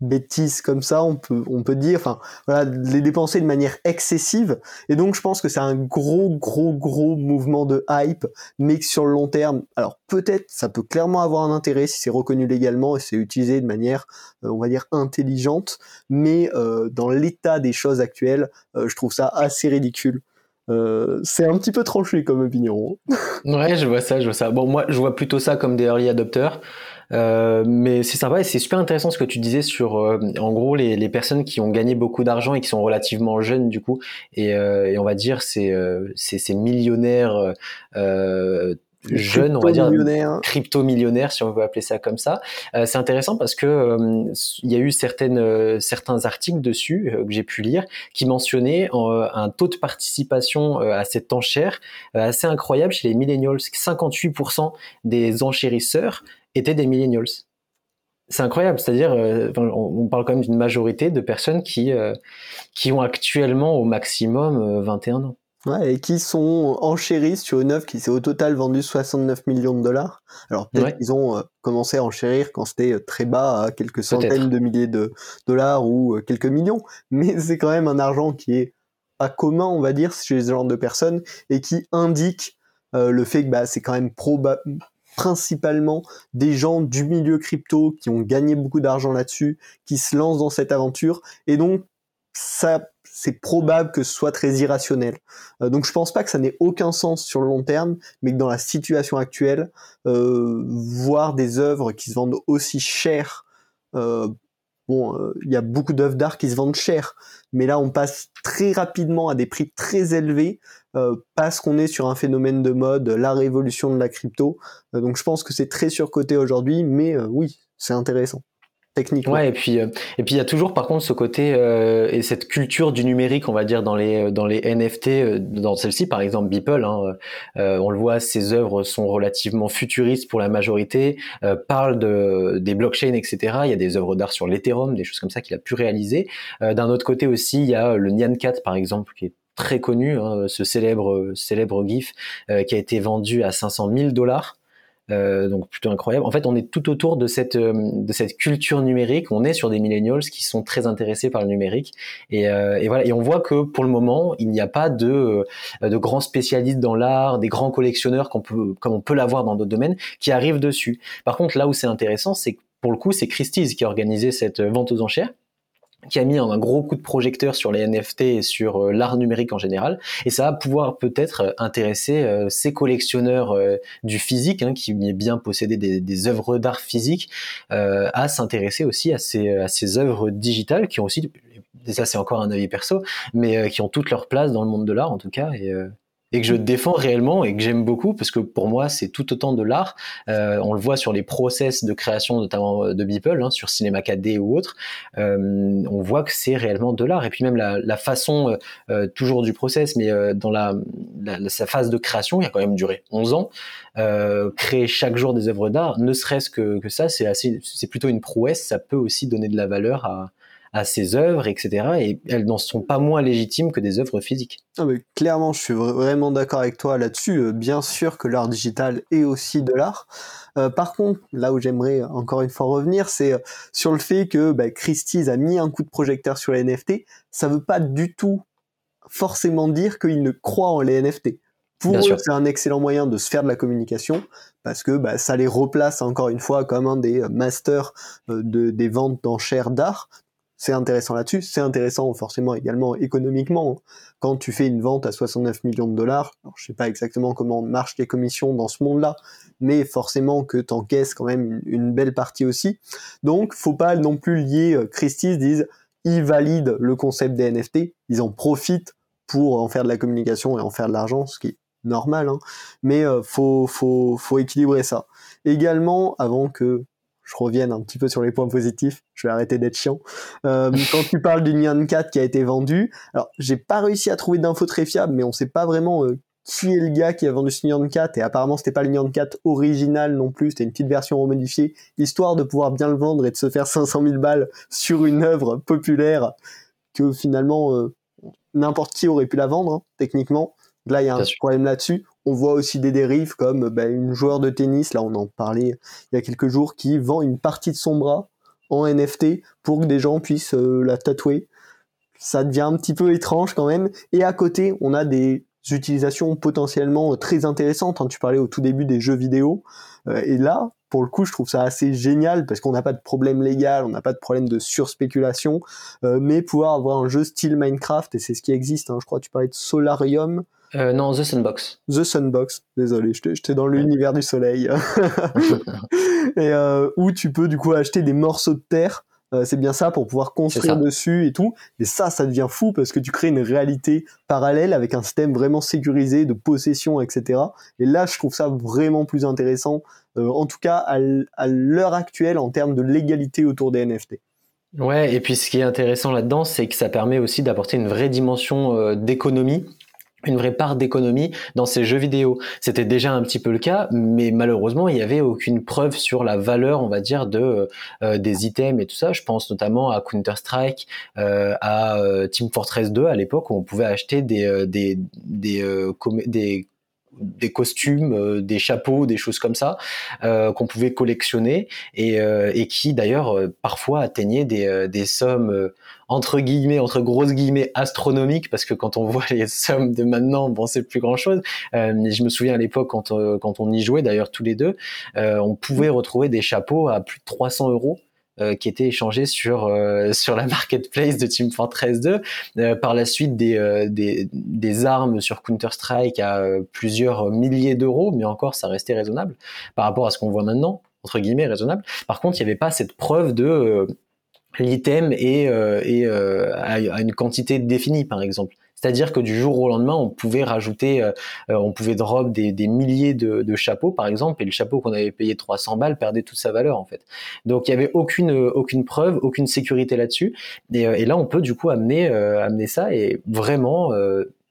bêtises comme ça, on peut, on peut dire, enfin, voilà, les dépenser de manière excessive. Et donc, je pense que c'est un gros, gros, gros mouvement de hype, mais que sur le long terme, alors peut-être, ça peut clairement avoir un intérêt si c'est reconnu légalement et c'est utilisé de manière, euh, on va dire, intelligente, mais euh, dans l'état des choses actuelles, euh, je trouve ça assez ridicule. c'est un petit peu tranché comme opinion. ouais, je vois ça, je vois ça. Bon, moi, je vois plutôt ça comme des early adopters. Euh, mais c'est sympa et c'est super intéressant ce que tu disais sur, euh, en gros, les, les, personnes qui ont gagné beaucoup d'argent et qui sont relativement jeunes du coup, et, euh, et on va dire ces, ces, millionnaires jeunes, on va dire crypto millionnaires, si on veut appeler ça comme ça. c'est intéressant parce que il y a eu certaines, certains articles dessus que j'ai pu lire qui mentionnaient un taux de participation à cette enchère assez incroyable chez les millennials. 58% des enchérisseurs étaient des millennials. C'est incroyable, c'est-à-dire, euh, on, parle quand même d'une majorité de personnes qui, euh, qui ont actuellement au maximum 21 euh, ans. Ouais, et qui sont enchéris sur une œuvre qui s'est au total vendue 69 millions de dollars. Alors peut-être qu'ils ont commencé à enchérir quand c'était très bas, à quelques centaines de milliers de dollars ou quelques millions, mais c'est quand même un argent qui est pas commun, on va dire, chez ce genre de personnes, et qui indique le fait que bah, c'est quand même probable principalement des gens du milieu crypto qui ont gagné beaucoup d'argent là-dessus, qui se lancent dans cette aventure, et donc ça, c'est probable que ce soit très irrationnel. Euh, donc je pense pas que ça n'ait aucun sens sur le long terme, mais que dans la situation actuelle, euh, voir des œuvres qui se vendent aussi cher, euh, bon, il y a beaucoup d'œuvres d'art qui se vendent cher, mais là on passe très rapidement à des prix très élevés euh, parce qu'on est sur un phénomène de mode, la révolution de la crypto. Euh, donc je pense que c'est très surcoté aujourd'hui, mais euh, oui, c'est intéressant. Techniquement. Ouais, et puis euh, et puis il y a toujours par contre ce côté euh, et cette culture du numérique, on va dire dans les dans les NFT, euh, dans celle-ci par exemple Beeple, hein, on le voit, ses œuvres sont relativement futuristes pour la majorité, parlent de des blockchains, etc. Il y a des œuvres d'art sur l'Ethereum, des choses comme ça qu'il a pu réaliser. D'un autre côté aussi, il y a le Nyan Cat par exemple qui est très connu, hein, ce célèbre célèbre GIF qui a été vendu à 500 000 dollars. Euh, donc plutôt incroyable. En fait, on est tout autour de cette euh, de cette culture numérique. On est sur des millennials qui sont très intéressés par le numérique et, euh, et voilà. Et on voit que pour le moment, il n'y a pas de de grands spécialistes dans l'art, des grands collectionneurs qu'on peut comme on peut l'avoir dans d'autres domaines qui arrivent dessus. Par contre, là où c'est intéressant, c'est que pour le coup, c'est Christie's qui a organisé cette vente aux enchères qui a mis un gros coup de projecteur sur les NFT et sur euh, l'art numérique en général. Et ça va pouvoir peut-être euh, intéresser euh, ces collectionneurs du physique, hein, qui bien posséder des, des œuvres d'art physique, à s'intéresser aussi à ces, à œuvres digitales qui ont aussi, et ça c'est encore un avis perso, mais qui ont toute leur place dans le monde de l'art en tout cas. Et que je défends réellement et que j'aime beaucoup parce que pour moi c'est tout autant de l'art. Euh, on le voit sur les process de création notamment de Beeple, hein, sur Cinéma 4D ou autre. Euh, on voit que c'est réellement de l'art et puis même la, la façon euh, euh toujours du process, mais euh, dans la, la, sa phase de création, il a quand même duré 11 ans. Euh, créer chaque jour des œuvres d'art, ne serait-ce que, que ça, c'est assez, c'est plutôt une prouesse. Ça peut aussi donner de la valeur à, à ses œuvres, etc. Et elles n'en sont pas moins légitimes que des œuvres physiques. Ah mais clairement, je suis vraiment d'accord avec toi là-dessus. Euh, bien sûr que l'art digital est aussi de l'art. Euh, par contre, là où j'aimerais encore une fois revenir, c'est euh, sur le fait que bah, Christie's a mis un coup de projecteur sur les NFT. Ça veut pas du tout forcément dire qu'il ne croit en les NFT. Pour eux, c'est un excellent moyen de se faire de la communication parce que bah, ça les replace encore une fois comme un des masters de, des ventes d'enchères d'art c'est intéressant là-dessus. C'est intéressant forcément également économiquement. Quand tu fais une vente à 69 millions de dollars, alors, je sais pas exactement comment marchent les commissions dans ce monde-là, mais forcément que tu encaisses quand même une, belle partie aussi. Donc, faut pas non plus lier euh, Christie's disent ils valident le concept des NFT, ils en profitent pour en faire de la communication et en faire de l'argent, ce qui est normal, hein. mais euh, faut, faut, faut équilibrer ça. Également, avant que je revienne un petit peu sur les points positifs, je vais arrêter d'être chiant. Euh, quand tu parles du Nyan 4 qui a été vendu, alors j'ai pas réussi à trouver d'infos très fiables, mais on sait pas vraiment euh, qui est le gars qui a vendu ce Nyan 4, et apparemment c'était pas le Nyan 4 original non plus, c'était une petite version remodifiée, histoire de pouvoir bien le vendre et de se faire 500 000 balles sur une œuvre populaire que finalement euh, n'importe qui aurait pu la vendre, hein, techniquement. Là, il y a un problème là-dessus. On voit aussi des dérives comme bah, une joueur de tennis, là on en parlait il y a quelques jours, qui vend une partie de son bras en NFT pour que des gens puissent euh, la tatouer. Ça devient un petit peu étrange quand même. Et à côté, on a des utilisations potentiellement très intéressantes. Hein. Tu parlais au tout début des jeux vidéo. Euh, et là, pour le coup, je trouve ça assez génial parce qu'on n'a pas de problème légal, on n'a pas de problème de surspéculation, euh, mais pouvoir avoir un jeu style Minecraft, et c'est ce qui existe, hein. je crois tu parlais de Solarium, euh, non, The Sunbox. The Sunbox, désolé, j'étais dans l'univers du soleil. et euh, où tu peux du coup acheter des morceaux de terre, euh, c'est bien ça, pour pouvoir construire dessus et tout. Et ça, ça devient fou parce que tu crées une réalité parallèle avec un système vraiment sécurisé de possession, etc. Et là, je trouve ça vraiment plus intéressant, en tout cas à l'heure actuelle en termes de légalité autour des NFT. Ouais, et puis ce qui est intéressant là-dedans, c'est que ça permet aussi d'apporter une vraie dimension d'économie une vraie part d'économie dans ces jeux vidéo. C'était déjà un petit peu le cas, mais malheureusement, il n'y avait aucune preuve sur la valeur, on va dire, de euh, des items et tout ça. Je pense notamment à Counter Strike, euh, à euh, Team Fortress 2 à l'époque où on pouvait acheter des des des, des des costumes, des chapeaux, des choses comme ça qu'on pouvait collectionner et, et qui d'ailleurs parfois atteignaient des, des sommes entre guillemets, entre grosses guillemets, astronomiques, parce que quand on voit les sommes de maintenant, bon, c'est plus grand chose. Euh, mais je me souviens à l'époque, quand, euh, quand on y jouait, d'ailleurs, tous les deux, euh, on pouvait retrouver des chapeaux à plus de 300 euros. Qui étaient échangés sur sur la marketplace de Team Fortress 2. par la suite, des, des, des armes sur Counter Strike à plusieurs milliers d'euros, mais encore, ça restait raisonnable par rapport à ce qu'on voit maintenant entre guillemets raisonnable. Par contre, il n'y avait pas cette preuve de l'item est, euh, euh, à, une quantité définie, par exemple. C'est-à-dire que du jour au lendemain, on pouvait rajouter, euh, on pouvait drop des, des milliers de, de, chapeaux, par exemple, et le chapeau qu'on avait payé 300 balles perdait toute sa valeur, en fait. Donc, il y avait aucune, aucune preuve, aucune sécurité là-dessus. Et, et, là, on peut, du coup, amener, amener ça et vraiment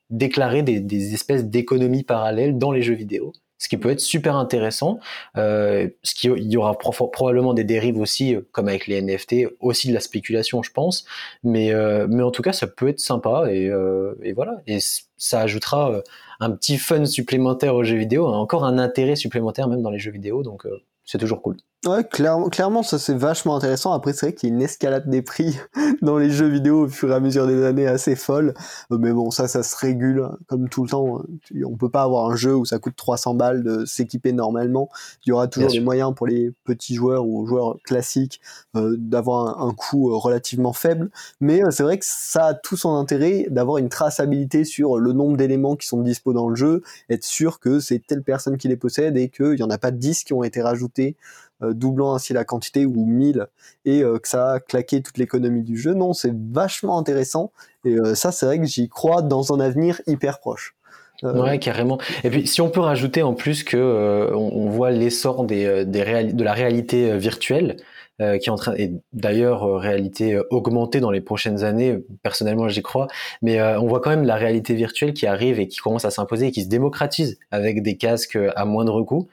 déclarer des, des espèces d'économies parallèles dans les jeux vidéo ce qui peut être super intéressant. Euh, ce qui, il y aura probablement des dérives aussi, euh, comme avec les NFT, aussi de la spéculation, je pense. Mais, euh, mais en tout cas, ça peut être sympa et, euh, et voilà. Et ça ajoutera euh, un petit fun supplémentaire aux jeux vidéo, encore un intérêt supplémentaire même dans les jeux vidéo. Donc euh, c'est toujours cool. Ouais, clairement, clairement ça c'est vachement intéressant. Après, c'est vrai qu'il y a une escalade des prix dans les jeux vidéo au fur et à mesure des années assez folle. Euh, mais bon, ça, ça se régule hein, comme tout le temps. Hein. On peut pas avoir un jeu où ça coûte 300 balles de s'équiper normalement. Il y aura toujours des moyens pour les petits joueurs ou joueurs classiques euh, d'avoir un, un, coût euh, relativement faible. Mais c'est vrai que ça a tout son intérêt d'avoir une traçabilité sur le nombre d'éléments qui sont dispo dans le jeu, être sûr que c'est telle personne qui les possède et qu'il y en a pas 10 qui ont été rajoutés doublant ainsi la quantité ou 1000 et euh, que ça a claqué toute l'économie du jeu. Non, c'est vachement intéressant et euh, ça c'est vrai que j'y crois dans un avenir hyper proche. Ouais, carrément. Et puis, si on peut rajouter en plus que on, voit l'essor des, des de la réalité virtuelle, euh, qui est en train et d'ailleurs réalité augmentée dans les prochaines années. Personnellement, j'y crois, mais on voit quand même la réalité virtuelle qui arrive et qui commence à s'imposer et qui se démocratise avec des casques à moindre coût.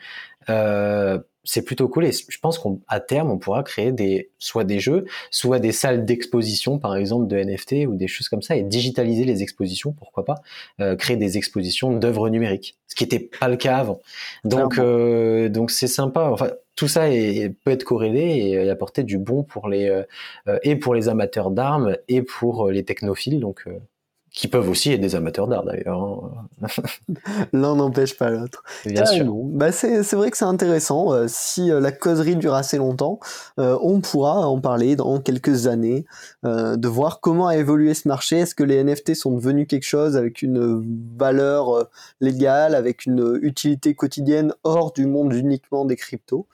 Euh, c'est plutôt cool et je pense qu'à terme on pourra créer des soit des jeux, soit des salles d'exposition par exemple de NFT ou des choses comme ça et digitaliser les expositions, pourquoi pas, euh, créer des expositions d'œuvres numériques, ce qui n'était pas le cas avant. Donc euh, donc c'est sympa. Enfin tout ça est, peut être corrélé et, apporter du bon pour les euh, et pour les amateurs d'armes et pour les technophiles. Donc qui peuvent aussi être des amateurs d'art d'ailleurs. Hein. L'un n'empêche pas l'autre. Bien sûr. Bah c'est vrai que c'est intéressant. Euh, si euh, la causerie dure assez longtemps, euh, on pourra en parler dans quelques années, de voir comment a évolué ce marché. Est-ce que les NFT sont devenus quelque chose avec une valeur légale, avec une utilité quotidienne hors du monde uniquement des cryptos?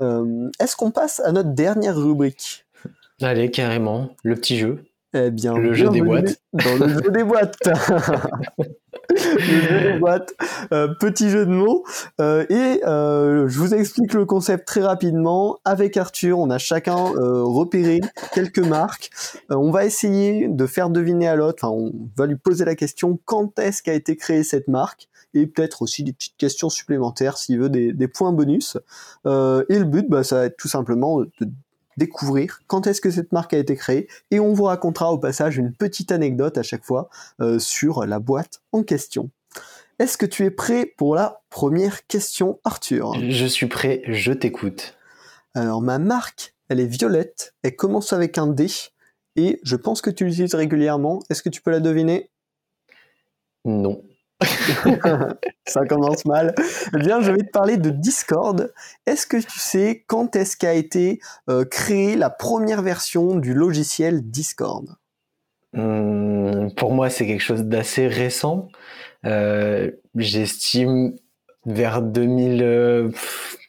Est-ce qu'on passe à notre dernière rubrique? Allez, carrément, le petit jeu. Eh bien, le jeu des boîtes. Dans le jeu des boîtes. le jeu des boîtes. Euh, petit jeu de mots. Euh, et euh, je vous explique le concept très rapidement. Avec Arthur, on a chacun euh, repéré quelques marques. Euh, on va essayer de faire deviner à l'autre. Enfin, on va lui poser la question quand est-ce qu'a été créée cette marque? Et peut-être aussi des petites questions supplémentaires s'il veut des, des points bonus. Euh, et le but, bah, ça va être tout simplement de découvrir quand est-ce que cette marque a été créée et on vous racontera au passage une petite anecdote à chaque fois euh, sur la boîte en question. Est-ce que tu es prêt pour la première question, Arthur? Je suis prêt, je t'écoute. Alors ma marque, elle est violette, elle commence avec un D et je pense que tu l'utilises régulièrement. Est-ce que tu peux la deviner? Non. ça commence mal. Eh bien, je vais te parler de Discord. Est-ce que tu sais quand est-ce qu'a été euh, créée la première version du logiciel Discord? Hum, Pour moi, c'est quelque chose d'assez récent. Euh, j'estime vers 2000,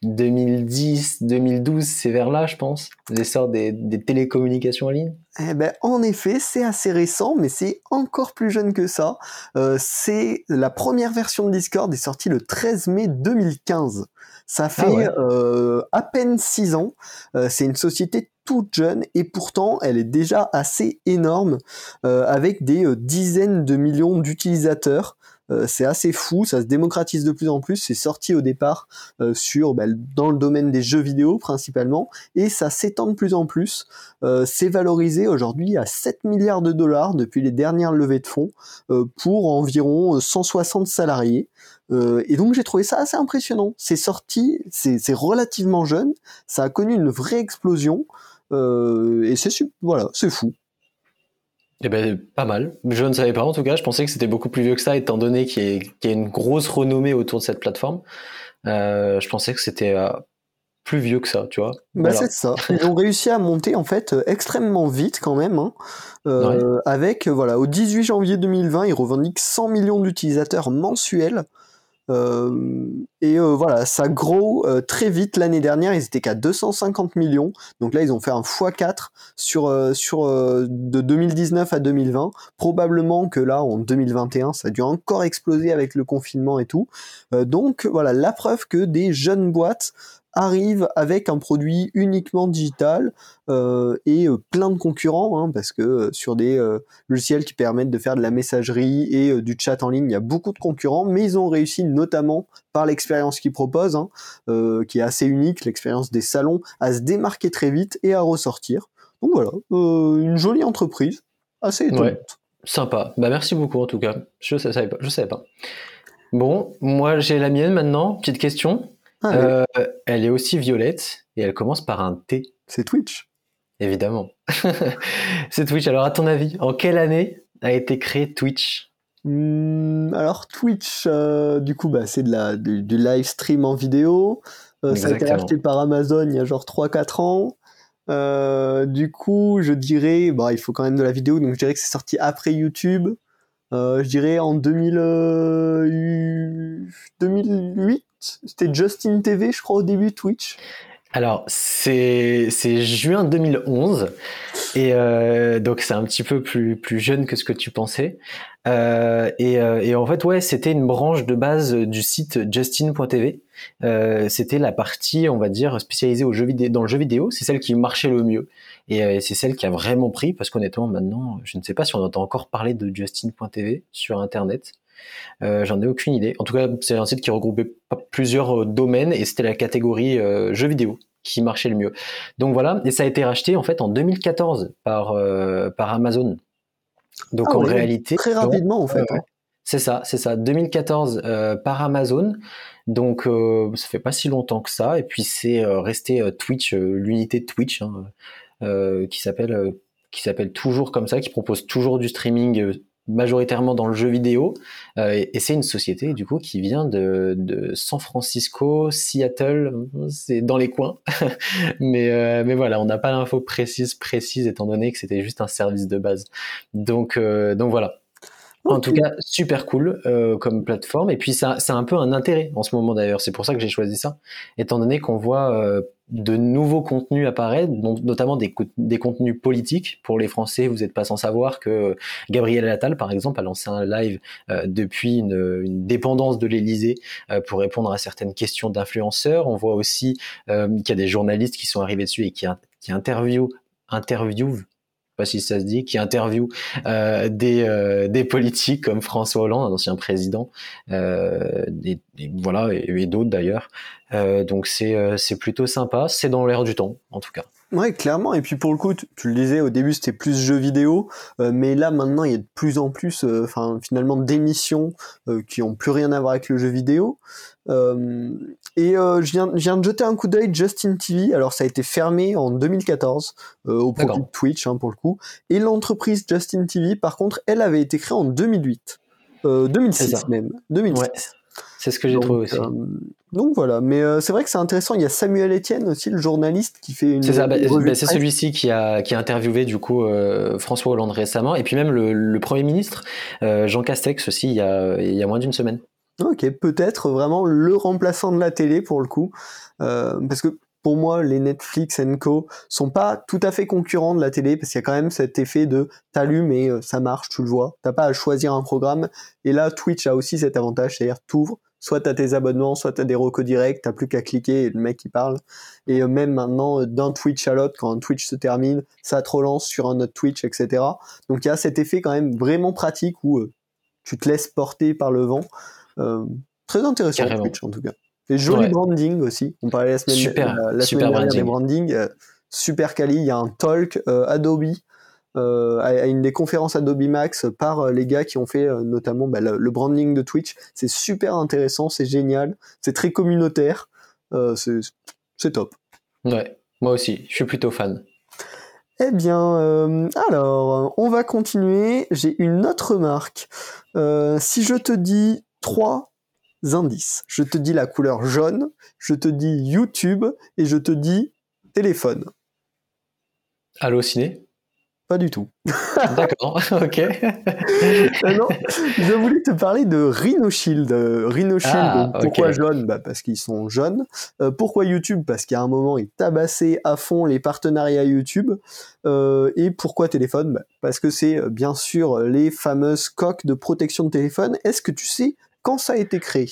2010, 2012, c'est vers là, je pense, l'essor des, des télécommunications en ligne. Eh ben, en effet, c'est assez récent, mais c'est encore plus jeune que ça. Euh, c'est la première version de Discord est sortie le 13 mai 2015. Ça ah fait euh, à peine six ans. Euh, c'est une société toute jeune et pourtant elle est déjà assez énorme euh, avec des euh, dizaines de millions d'utilisateurs. Euh, c'est assez fou, ça se démocratise de plus en plus. C'est sorti au départ euh, sur bah, dans le domaine des jeux vidéo principalement, et ça s'étend de plus en plus. Euh, c'est valorisé aujourd'hui à 7 milliards de dollars depuis les dernières levées de fonds pour environ 160 salariés. et donc j'ai trouvé ça assez impressionnant. C'est sorti, c'est relativement jeune, ça a connu une vraie explosion. et c'est voilà, c'est fou. Eh ben, pas mal. Je ne savais pas en tout cas. Je pensais que c'était beaucoup plus vieux que ça, étant donné qu'il y, a une grosse renommée autour de cette plateforme. Euh, je pensais que c'était euh, plus vieux que ça, tu vois. Bah c'est ça. Ils ont réussi à monter en fait euh, extrêmement vite quand même. Hein. Avec voilà, au 18 janvier 2020, ils revendiquent 100 millions d'utilisateurs mensuels. Euh, et euh, voilà, ça grow euh, très vite. L'année dernière, ils étaient qu'à 250 millions. Donc là, ils ont fait un x4 sur, sur de 2019 à 2020. Probablement que là, en 2021, ça a dû encore exploser avec le confinement et tout. donc voilà, la preuve que des jeunes boîtes arrive avec un produit uniquement digital euh, et euh, plein de concurrents, hein, parce que euh, sur des logiciels qui permettent de faire de la messagerie et du chat en ligne, il y a beaucoup de concurrents, mais ils ont réussi notamment par l'expérience qu'ils proposent, hein, qui est assez unique, l'expérience des salons, à se démarquer très vite et à ressortir. Donc voilà, une jolie entreprise, assez étonnante. Sympa. Bah merci beaucoup en tout cas. Je ne savais pas. Je savais pas. Bon, moi j'ai la mienne maintenant. Petite question. Ah euh, elle est aussi violette et elle commence par un T. C'est Twitch. Évidemment. c'est Twitch. Alors, à ton avis, en quelle année a été créé Twitch? Hmm, Alors, Twitch, euh, du coup, bah, c'est de la, du, live stream en vidéo. Euh, ça a été acheté par Amazon il y a genre 3-4 ans. du coup, je dirais, bah, il faut quand même de la vidéo, donc je dirais que c'est sorti après YouTube. je dirais en 2000, 2008 c'était Justin TV, je crois, au début Twitch. Alors, c'est juin 2011. Et euh, donc, c'est un petit peu plus, plus jeune que ce que tu pensais. Euh, et, euh, et, en fait, ouais, c'était une branche de base du site justin.tv. Euh, c'était la partie, on va dire, spécialisée au jeu vidéo, dans le jeu vidéo. C'est celle qui marchait le mieux. Et euh, c'est celle qui a vraiment pris, parce qu'honnêtement, maintenant, je ne sais pas si on entend encore parler de justin.tv sur Internet. Euh, j'en ai aucune idée. En tout cas, c'est un site qui regroupait plusieurs euh, domaines et c'était la catégorie euh, jeux vidéo qui marchait le mieux. Donc voilà, et ça a été racheté en fait en 2014 par par Amazon. Donc ah en réalité très rapidement en fait. Hein. C'est ça, c'est ça. 2014 par Amazon. Donc ça fait pas si longtemps que ça. Et puis c'est resté Twitch, l'unité Twitch hein, qui s'appelle qui s'appelle toujours comme ça, qui propose toujours du streaming majoritairement dans le jeu vidéo, euh, et, c'est une société du coup qui vient de, de San Francisco, Seattle, c'est dans les coins, mais euh, mais voilà, on n'a pas l'info précise précise étant donné que c'était juste un service de base. Donc euh, donc voilà. En tout cas, super cool euh, comme plateforme. Et puis, ça, c'est un peu un intérêt en ce moment d'ailleurs. C'est pour ça que j'ai choisi ça, étant donné qu'on voit euh, de nouveaux contenus apparaître, notamment des, des, contenus politiques. Pour les Français, vous n'êtes pas sans savoir que Gabriel Attal, par exemple, a lancé un live euh, depuis une, une, dépendance de l'Élysée euh, pour répondre à certaines questions d'influenceurs. On voit aussi euh, qu'il y a des journalistes qui sont arrivés dessus et qui, qui interviewent interviewent pas si ça se dit, qui interviewe euh, des, euh, des politiques comme François Hollande, un ancien président, euh, et, voilà, et, d'autres d'ailleurs. Euh, donc c'est euh, c'est plutôt sympa, c'est dans l'air du temps en tout cas. Ouais, clairement. Et puis pour le coup, tu, le disais au début, c'était plus jeux vidéo, euh, mais là maintenant, il y a de plus en plus, enfin finalement, d'émissions qui ont plus rien à voir avec le jeu vidéo. Et je viens, je, viens, de jeter un coup d'œil Justin TV. Alors ça a été fermé en 2014 au profit de Twitch hein, pour le coup. Et l'entreprise Justin TV, par contre, elle avait été créée en 2008, 2006 même, 2006. C'est ce que j'ai trouvé aussi. Euh, donc voilà, mais euh, c'est vrai que c'est intéressant. Il y a Samuel Etienne aussi, le journaliste, qui fait une. C'est ça, bah, bah, c'est celui-ci qui a, qui a interviewé du coup euh, François Hollande récemment, et puis même le, Premier ministre, Jean Castex aussi, il y a, il y a moins d'une semaine. Ok, peut-être vraiment le remplaçant de la télé pour le coup, parce que pour moi, les Netflix Co sont pas tout à fait concurrents de la télé parce qu'il y a quand même cet effet de t'allumes et ça marche, tu le vois. T'as pas à choisir un programme. Et là, Twitch a aussi cet avantage, c'est-à-dire t'ouvres, soit t'as tes abonnements, soit t'as des recos directs, t'as plus qu'à cliquer et le mec il parle. Et euh, même maintenant, euh, d'un Twitch à l'autre, quand un Twitch se termine, ça te relance sur un autre Twitch, etc. Donc il y a cet effet quand même vraiment pratique où euh, tu te laisses porter par le vent. Très intéressant Twitch en tout cas. Et joli branding aussi. On parlait la semaine, super, la, super dernière branding. des branding. super quali. Il y a un talk Adobe euh, à, une des conférences Adobe Max par euh, les gars qui ont fait euh, notamment bah, le, branding de Twitch. C'est super intéressant, c'est génial, c'est très communautaire, c'est top. Ouais, moi aussi, je suis plutôt fan. Eh bien, alors, on va continuer. J'ai une autre marque. si je te dis trois indices, je te dis la couleur jaune, je te dis YouTube et je te dis téléphone. Allô ciné? Pas du tout. D'accord, ok. Euh, non, je voulais te parler de Rhino Shield. Rhino Shield, Ah, pourquoi jaune? Bah, Parce qu'ils sont jaunes. Euh, pourquoi YouTube? Parce qu'à un moment, ils tabassaient à fond les partenariats YouTube. Euh, et pourquoi téléphone? Bah, Parce que c'est euh, bien sûr les fameuses coques de protection de téléphone. Est-ce que tu sais quand ça a été créé?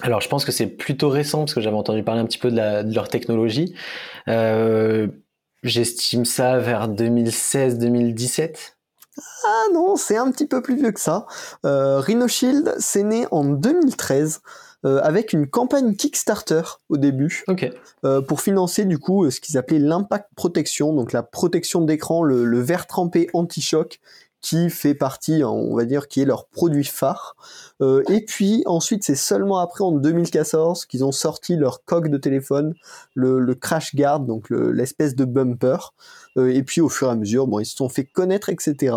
Alors, je pense que c'est plutôt récent parce que j'avais entendu parler un petit peu de, la- de leur technologie. Euh, J'estime ça vers 2016-2017. Ah non, c'est un petit peu plus vieux que ça. Euh, Rhino Shield, c'est né en 2013 euh, avec une campagne Kickstarter au début. Ok. euh, pour financer du coup euh, ce qu'ils appelaient l'impact protection, donc la protection d'écran, le, le verre trempé anti-choc qui fait partie, hein, on va dire, qui est leur produit phare. Euh, et puis ensuite, c'est seulement après, en 2014, qu'ils ont sorti leur coque de téléphone, le, crash guard, donc le- l'espèce de bumper. Euh, et puis au fur et à mesure, bon, ils se sont fait connaître, etc.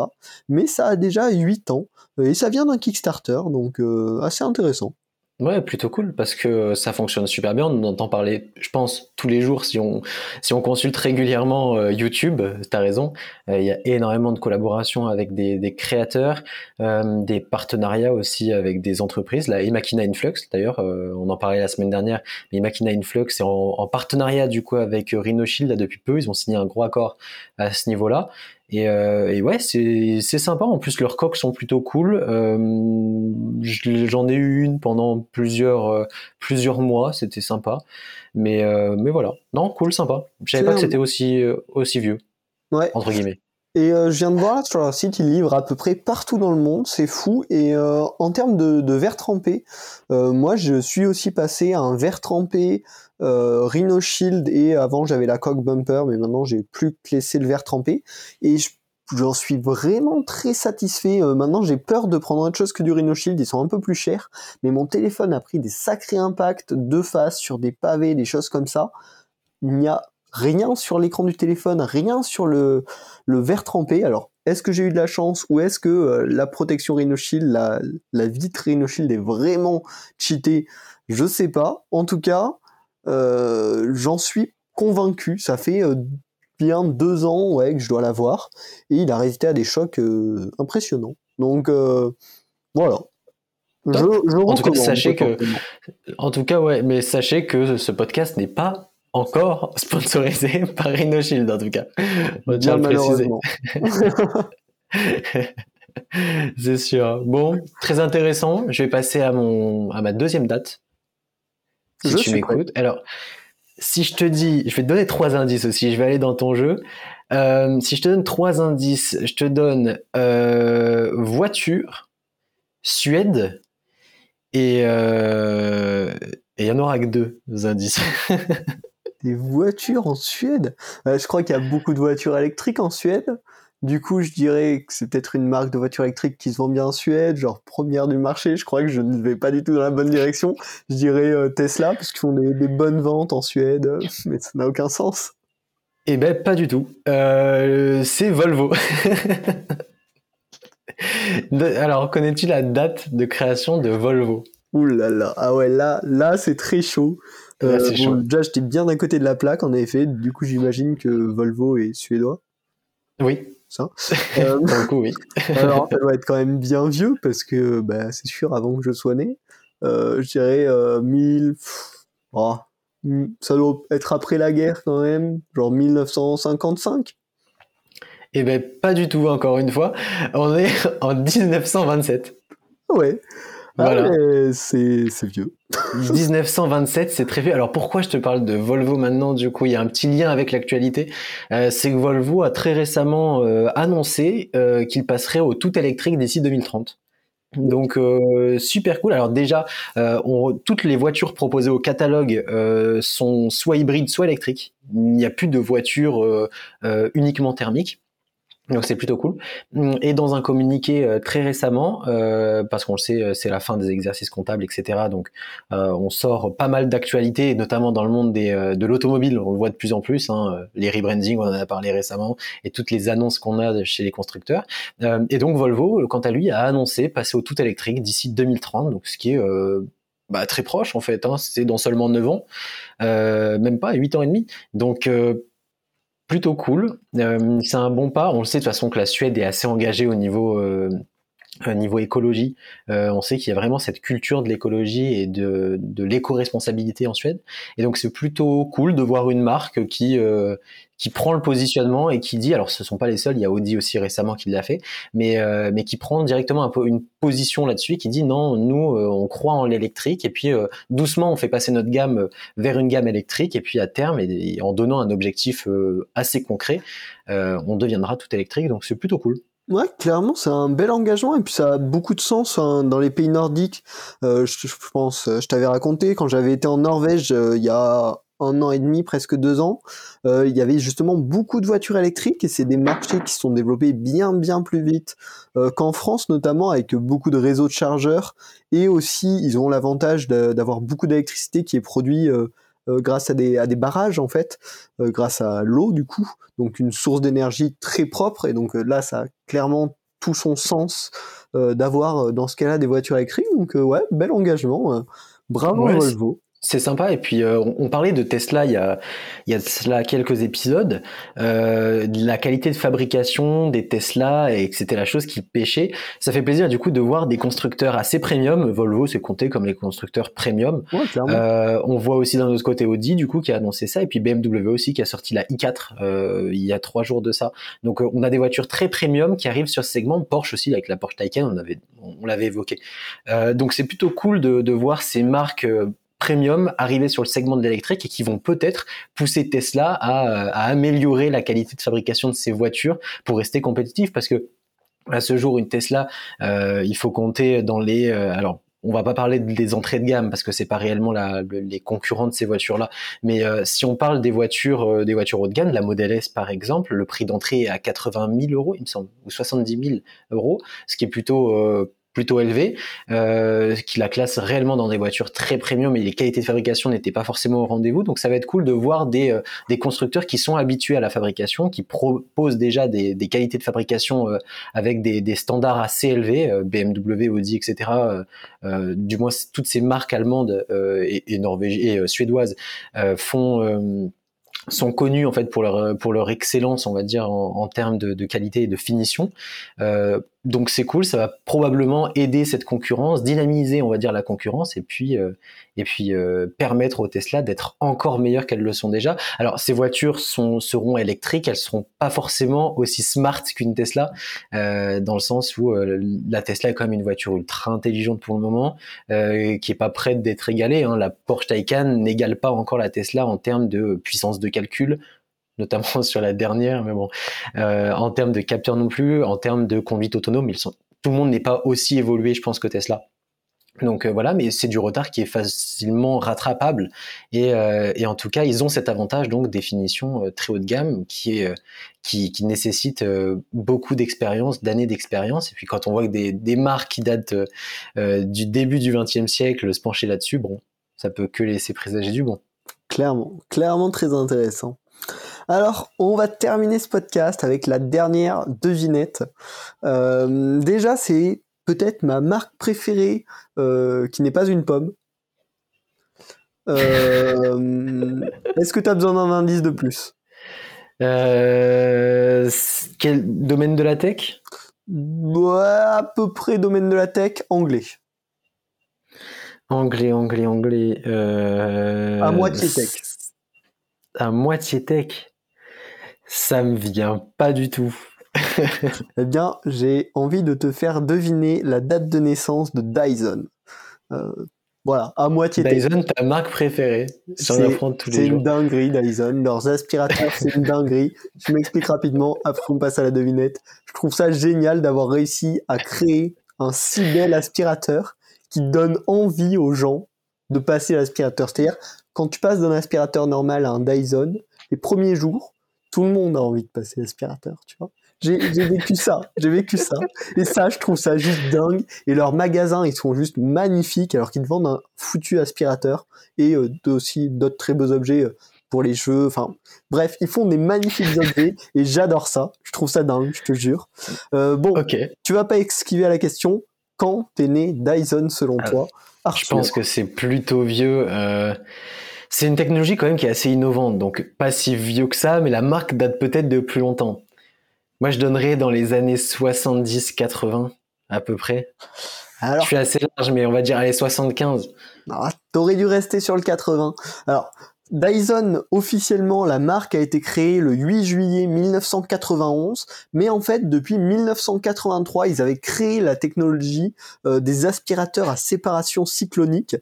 Mais ça a déjà 8 ans, euh, et ça vient d'un Kickstarter, donc assez intéressant. Ouais, plutôt cool parce que ça fonctionne super bien. On entend parler, je pense, tous les jours si on si on consulte régulièrement euh, YouTube. T'as raison. Euh, Il y a énormément de collaborations avec des, créateurs, euh, des partenariats aussi avec des entreprises. La Emakina Influx, d'ailleurs, euh, on en parlait la semaine dernière. Mais Emakina Influx est en, en partenariat du coup avec Rhino Shield là depuis peu. Ils ont signé un gros accord à ce niveau-là. Et, euh, et ouais, c'est sympa. En plus, leurs coques sont plutôt cool. Euh, je- J'en ai eu une pendant plusieurs euh, plusieurs mois. C'était sympa. Mais mais voilà. Non, cool, sympa. Je savais C'est pas que c'était aussi aussi vieux Ouais. entre guillemets. Et je viens de voir là sur leur site, ils livrent à peu près partout dans le monde, c'est fou. Et en termes de, de verre trempé, moi je suis aussi passé à un verre trempé euh, Rhino Shield et avant j'avais la coque bumper, mais maintenant j'ai plus que laissé le verre trempé. Et je- j'en suis vraiment très satisfait. Euh, maintenant j'ai peur de prendre autre chose que du Rhino Shield, ils sont un peu plus chers. Mais mon téléphone a pris des sacrés impacts de face sur des pavés, des choses comme ça. Il n'y a rien sur l'écran du téléphone, rien sur le, le verre trempé. Alors, est-ce que j'ai eu de la chance ou est-ce que euh, la protection Rhino Shield, la, la vitre Rhino Shield est vraiment cheatée? Je sais pas. En tout cas, j'en suis convaincu. Ça fait euh, bien deux ans ouais, que je dois l'avoir et il a résisté à des chocs euh, impressionnants. Donc, euh, voilà. Je, je En tout cas, sachez que-. En tout cas, ouais. Mais sachez que ce podcast n'est pas encore sponsorisé par Rhino Shield en tout cas. On Bien malheureusement. C'est sûr. Bon, très intéressant. Je vais passer à mon à ma deuxième date. Si Je tu m'écoutes. Alors, si je te dis, je vais te donner trois indices aussi. Je vais aller dans ton jeu. Euh, si je te donne trois indices, je te donne euh, voiture, Suède et euh, il y en aura que deux indices. Des voitures en Suède? Je crois qu'il y a beaucoup de voitures électriques en Suède. Du coup, je dirais que c'est peut-être une marque de voiture électrique qui se vend bien en Suède, genre première du marché. Je crois que je ne vais pas du tout dans la bonne direction. Je dirais euh, Tesla, parce qu'ils font des, des bonnes ventes en Suède, euh, mais ça n'a aucun sens. Eh ben, pas du tout. Euh, c'est Volvo. Alors, connais-tu la date de création de Volvo? Ouh là là, ah ouais, là, là c'est très chaud. Là, Euh, bon, déjà, j'étais bien d'un côté de la plaque, en effet. Du coup, j'imagine que Volvo est suédois. Oui. Ça. Euh, Pour le coup, oui. Alors, ça doit être quand même bien vieux parce que bah, c'est sûr, avant que je sois né, euh, je dirais euh, 1000. pff, oh, hmm, ça doit être après la guerre quand même, genre 1955. Eh ben, pas du tout, encore une fois. On est en 1927. Ouais. Ah, Voilà. c'est c'est vieux. 1927, c'est très vieux. Alors pourquoi je te parle de Volvo maintenant Du coup, il y a un petit lien avec l'actualité. Euh, c'est que Volvo a très récemment euh, annoncé euh, qu'il passerait au tout électrique d'ici 2030. Donc euh, super cool. Alors déjà, toutes les voitures proposées au catalogue sont soit hybrides, soit électriques. Il n'y a plus de voitures uniquement thermiques. Donc c'est plutôt cool. Et dans un communiqué euh, très récemment, euh, parce qu'on le sait, euh, c'est la fin des exercices comptables, etc. Donc euh, on sort pas mal d'actualités, notamment dans le monde des, euh, de l'automobile. On le voit de plus en plus. Hein, les rebranding, on en a parlé récemment, et toutes les annonces qu'on a chez les constructeurs. Euh, et donc Volvo, quant à lui, a annoncé passer au tout électrique d'ici 2030, donc ce qui est bah, très proche en fait. Hein, c'est dans seulement 9 ans, même pas 8 ans et demi. Donc plutôt cool. c'est un bon pas. On le sait de toute façon que la Suède est assez engagée au niveau niveau écologie, euh, on sait qu'il y a vraiment cette culture de l'écologie et de, de l'éco-responsabilité en Suède. Et donc c'est plutôt cool de voir une marque qui euh, qui prend le positionnement et qui dit, alors ce sont pas les seuls, il y a Audi aussi récemment qui l'a fait, mais euh, mais qui prend directement une position là-dessus et qui dit non, nous on croit en l'électrique et puis doucement on fait passer notre gamme vers une gamme électrique et puis à terme et en donnant un objectif assez concret, on deviendra tout électrique. Donc c'est plutôt cool. Ouais, clairement, c'est un bel engagement et puis ça a beaucoup de sens hein, dans les pays nordiques. Euh, je, pense, euh, je t'avais raconté quand j'avais été en Norvège euh, il y a un an et demi, presque deux ans, il y avait justement beaucoup de voitures électriques et c'est des marchés qui sont développés bien bien plus vite qu'en France notamment avec beaucoup de réseaux de chargeurs et aussi ils ont l'avantage d'avoir beaucoup d'électricité qui est produit euh, grâce à des, à des barrages en fait, euh, grâce à l'eau du coup, donc une source d'énergie très propre et donc euh, là ça a clairement tout son sens d'avoir dans ce cas-là des voitures électriques. Donc ouais, bel engagement. bravo Volvo. C'est sympa. Et puis, euh, on, parlait de Tesla il y a, il y a cela quelques épisodes, euh, de la qualité de fabrication des Tesla et que c'était la chose qui pêchait. Ça fait plaisir, du coup, de voir des constructeurs assez premium. Volvo, c'est compté comme les constructeurs premium. euh, on voit aussi d'un autre côté Audi, du coup, qui a annoncé ça. Et puis BMW aussi, qui a sorti la i4 euh, il y a trois jours de ça. Donc, euh, on a des voitures très premium qui arrivent sur ce segment. Porsche aussi, avec la Porsche Taycan, on avait, on, l'avait évoqué. Euh, donc, c'est plutôt cool de, de voir ces marques premium arriver sur le segment de l'électrique et qui vont peut-être pousser Tesla à, à, améliorer la qualité de fabrication de ses voitures pour rester compétitif parce que à ce jour une Tesla euh, il faut compter dans les euh, alors on va pas parler des entrées de gamme parce que c'est pas réellement la, les concurrents de ces voitures-là. Mais euh, si on parle des voitures, euh, des voitures haut de gamme, la Model S par exemple, le prix d'entrée est à 80 000 euros, il me semble, ou 70 000 euros, ce qui est plutôt euh, plutôt élevé, euh, qui la classe réellement dans des voitures très premium, mais les qualités de fabrication n'étaient pas forcément au rendez-vous. Donc ça va être cool de voir des, euh, des constructeurs qui sont habitués à la fabrication, qui proposent déjà des, des qualités de fabrication euh, avec des, des, standards assez élevés, BMW, Audi, etc. du moins toutes ces marques allemandes et, et, et suédoises font sont connus en fait pour leur pour leur excellence on va dire en, termes de, qualité et de finition donc c'est cool, ça va probablement aider cette concurrence, dynamiser, on va dire, la concurrence, et puis euh, et puis euh, permettre aux Tesla d'être encore meilleures qu'elles le sont déjà. Alors ces voitures sont, seront électriques, elles seront pas forcément aussi smart qu'une Tesla, euh, dans le sens où la Tesla est quand même une voiture ultra intelligente pour le moment, qui est pas prête d'être égalée. Hein. La Porsche Taycan n'égale pas encore la Tesla en termes de puissance de calcul, notamment sur la dernière, mais bon, euh, en termes de capteur non plus, en termes de conduite autonome, ils sont, tout le monde n'est pas aussi évolué, je pense, que Tesla. Donc euh, voilà, mais c'est du retard qui est facilement rattrapable et, euh, et, en tout cas ils ont cet avantage donc définition très haut de gamme qui est qui, qui nécessite beaucoup d'expérience, d'années d'expérience et puis quand on voit que des, des marques qui datent du début du XXe siècle se pencher là-dessus, bon, ça peut que laisser présager du bon. Clairement, clairement très intéressant. Alors, on va terminer ce podcast avec la dernière devinette. Euh, déjà, c'est peut-être ma marque préférée euh, qui n'est pas une pomme. Euh, est-ce que tu as besoin d'un indice de plus? Quel domaine de la tech? Ouais, À peu près domaine de la tech, anglais. Anglais, anglais, anglais. À moitié tech. À moitié tech. Ça me vient pas du tout. eh bien, j'ai envie de te faire deviner la date de naissance de Dyson. Euh, voilà, à moitié. Dyson, ta marque préférée. C'est une dinguerie, Dyson. Leurs aspirateurs, c'est une dinguerie. Je m'explique rapidement, après on passe à la devinette. Je trouve ça génial d'avoir réussi à créer un si bel aspirateur qui donne envie aux gens de passer l'aspirateur. C'est-à-dire, quand tu passes d'un aspirateur normal à un Dyson, les premiers jours, tout le monde a envie de passer l'aspirateur, tu vois. J'ai vécu ça, j'ai vécu ça. Et ça, je trouve ça juste dingue. Et leurs magasins, ils sont juste magnifiques alors qu'ils vendent un foutu aspirateur et euh, aussi d'autres très beaux objets euh, pour les cheveux. Enfin, bref, ils font des magnifiques objets et j'adore ça. Je trouve ça dingue, je te jure. Euh, bon, tu vas pas esquiver à la question. Quand t'es né Dyson selon toi Je pense que c'est plutôt vieux. C'est une technologie quand même qui est assez innovante, donc pas si vieux que ça, mais la marque date peut-être de plus longtemps. Moi, je donnerais dans les années 70-80 à peu près. Alors, je suis assez large, mais on va dire allez 75. Ah, T'aurais dû rester sur le 80. Alors, Dyson, officiellement, la marque a été créée le 8 juillet 1991, mais en fait, depuis 1983, ils avaient créé la technologie euh, des aspirateurs à séparation cyclonique.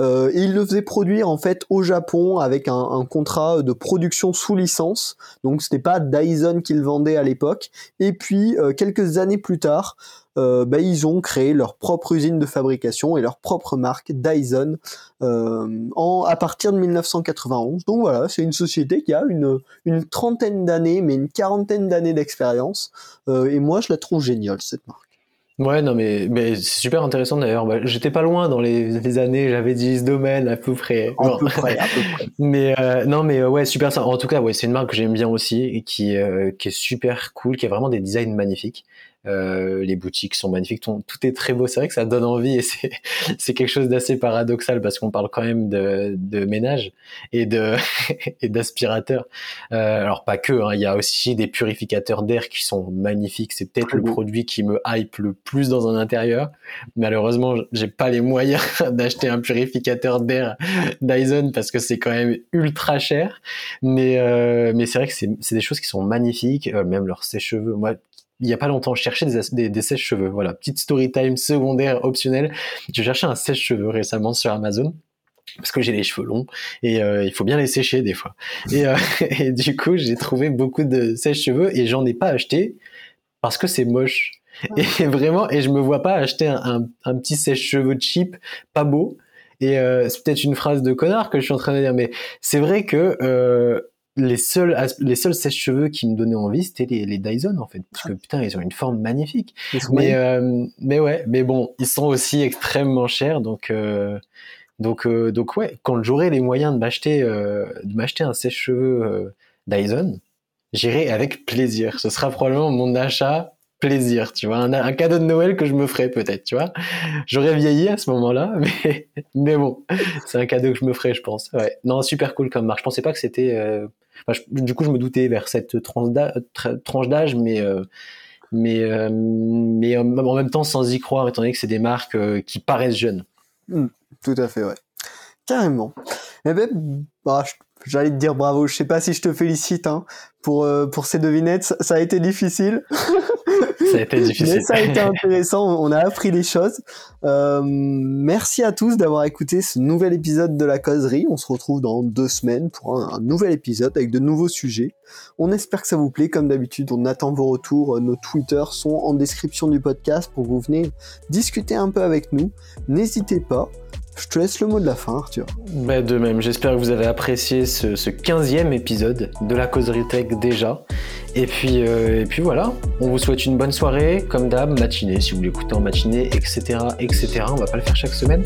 Euh, et ils le faisaient produire en fait au Japon avec un, contrat de production sous licence. Donc c'était pas Dyson qui le vendait à l'époque. Et puis euh, quelques années plus tard, euh, bah, ils ont créé leur propre usine de fabrication et leur propre marque Dyson euh, en, à partir de 1991. Donc voilà, c'est une société qui a une, une trentaine d'années, mais une quarantaine d'années d'expérience. Euh, et moi, je la trouve géniale, cette marque. Ouais, non, mais, mais c'est super intéressant d'ailleurs. Bah, J'étais pas loin dans les, les années, j'avais dit ce domaine à peu près. À peu près, à peu près. mais euh, non, mais ouais, super ça. En tout cas, ouais, c'est une marque que j'aime bien aussi et qui, euh, qui est super cool, qui a vraiment des designs magnifiques. Euh, les boutiques sont magnifiques, tout, tout est très beau. C'est vrai que ça donne envie et c'est c'est quelque chose d'assez paradoxal parce qu'on parle quand même de, de ménage et de et d'aspirateur. Euh, alors pas que, hein, il y a aussi des purificateurs d'air qui sont magnifiques. C'est peut-être le produit qui me hype le plus dans un intérieur. Malheureusement, j'ai pas les moyens d'acheter un purificateur d'air Dyson parce que c'est quand même ultra cher. Mais euh, mais c'est vrai que c'est c'est des choses qui sont magnifiques. Euh, même leurs sèche-cheveux. Moi, il y a pas longtemps, je cherchais des, des, des sèches-cheveux. Voilà, petite story time secondaire optionnelle. Je cherchais un sèche-cheveux récemment sur Amazon parce que j'ai les cheveux longs et euh, il faut bien les sécher des fois. Et, euh, et du coup, j'ai trouvé beaucoup de sèche-cheveux et j'en ai pas acheté parce que c'est moche. Et vraiment, et je me vois pas acheter un, un, un petit sèche-cheveux cheap, pas beau. Et euh, c'est peut-être une phrase de connard que je suis en train de dire, mais c'est vrai que euh, les seuls les seuls sèche-cheveux qui me donnaient envie c'était les, les, Dyson en fait parce que putain ils ont une forme magnifique mais euh, mais ouais mais bon ils sont aussi extrêmement chers donc euh, donc euh, donc ouais quand j'aurai les moyens de m'acheter euh, de m'acheter un sèche-cheveux euh, Dyson j'irai avec plaisir ce sera probablement mon achat plaisir, tu vois, un, un, cadeau de Noël que je me ferais peut-être, tu vois. J'aurais vieilli à ce moment-là, mais, mais bon, c'est un cadeau que je me ferais, je pense. Ouais. Non, super cool comme marque. Je pensais pas que c'était. Euh... Je, du coup, je me doutais vers cette tranche d'âge, mais. Euh, mais, euh, mais en même temps sans y croire, étant donné que c'est des marques euh, qui paraissent jeunes. Mmh, tout à fait, ouais. Carrément. Eh ben, bah, j'allais te dire bravo. Je sais pas si je te félicite hein, pour euh, pour ces devinettes. Ça, ça a été difficile. ça a été difficile. Mais ça a été intéressant. On a appris des choses. Euh, merci à tous d'avoir écouté ce nouvel épisode de la causerie. On se retrouve dans deux semaines pour un, un nouvel épisode avec de nouveaux sujets. On espère que ça vous plaît. Comme d'habitude, on attend vos retours. Nos Twitter sont en description du podcast pour que vous venez discuter un peu avec nous. N'hésitez pas. Je te laisse le mot de la fin, Arthur. Bah de même, j'espère que vous avez apprécié ce, ce 15e épisode de la causerie tech déjà. Et puis, euh, et puis voilà, on vous souhaite une bonne soirée, comme d'hab, matinée, si vous l'écoutez en matinée, etc., etc. On va pas le faire chaque semaine.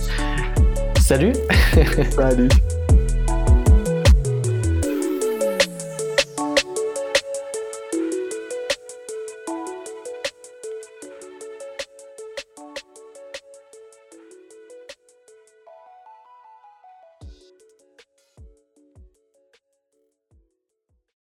Salut Salut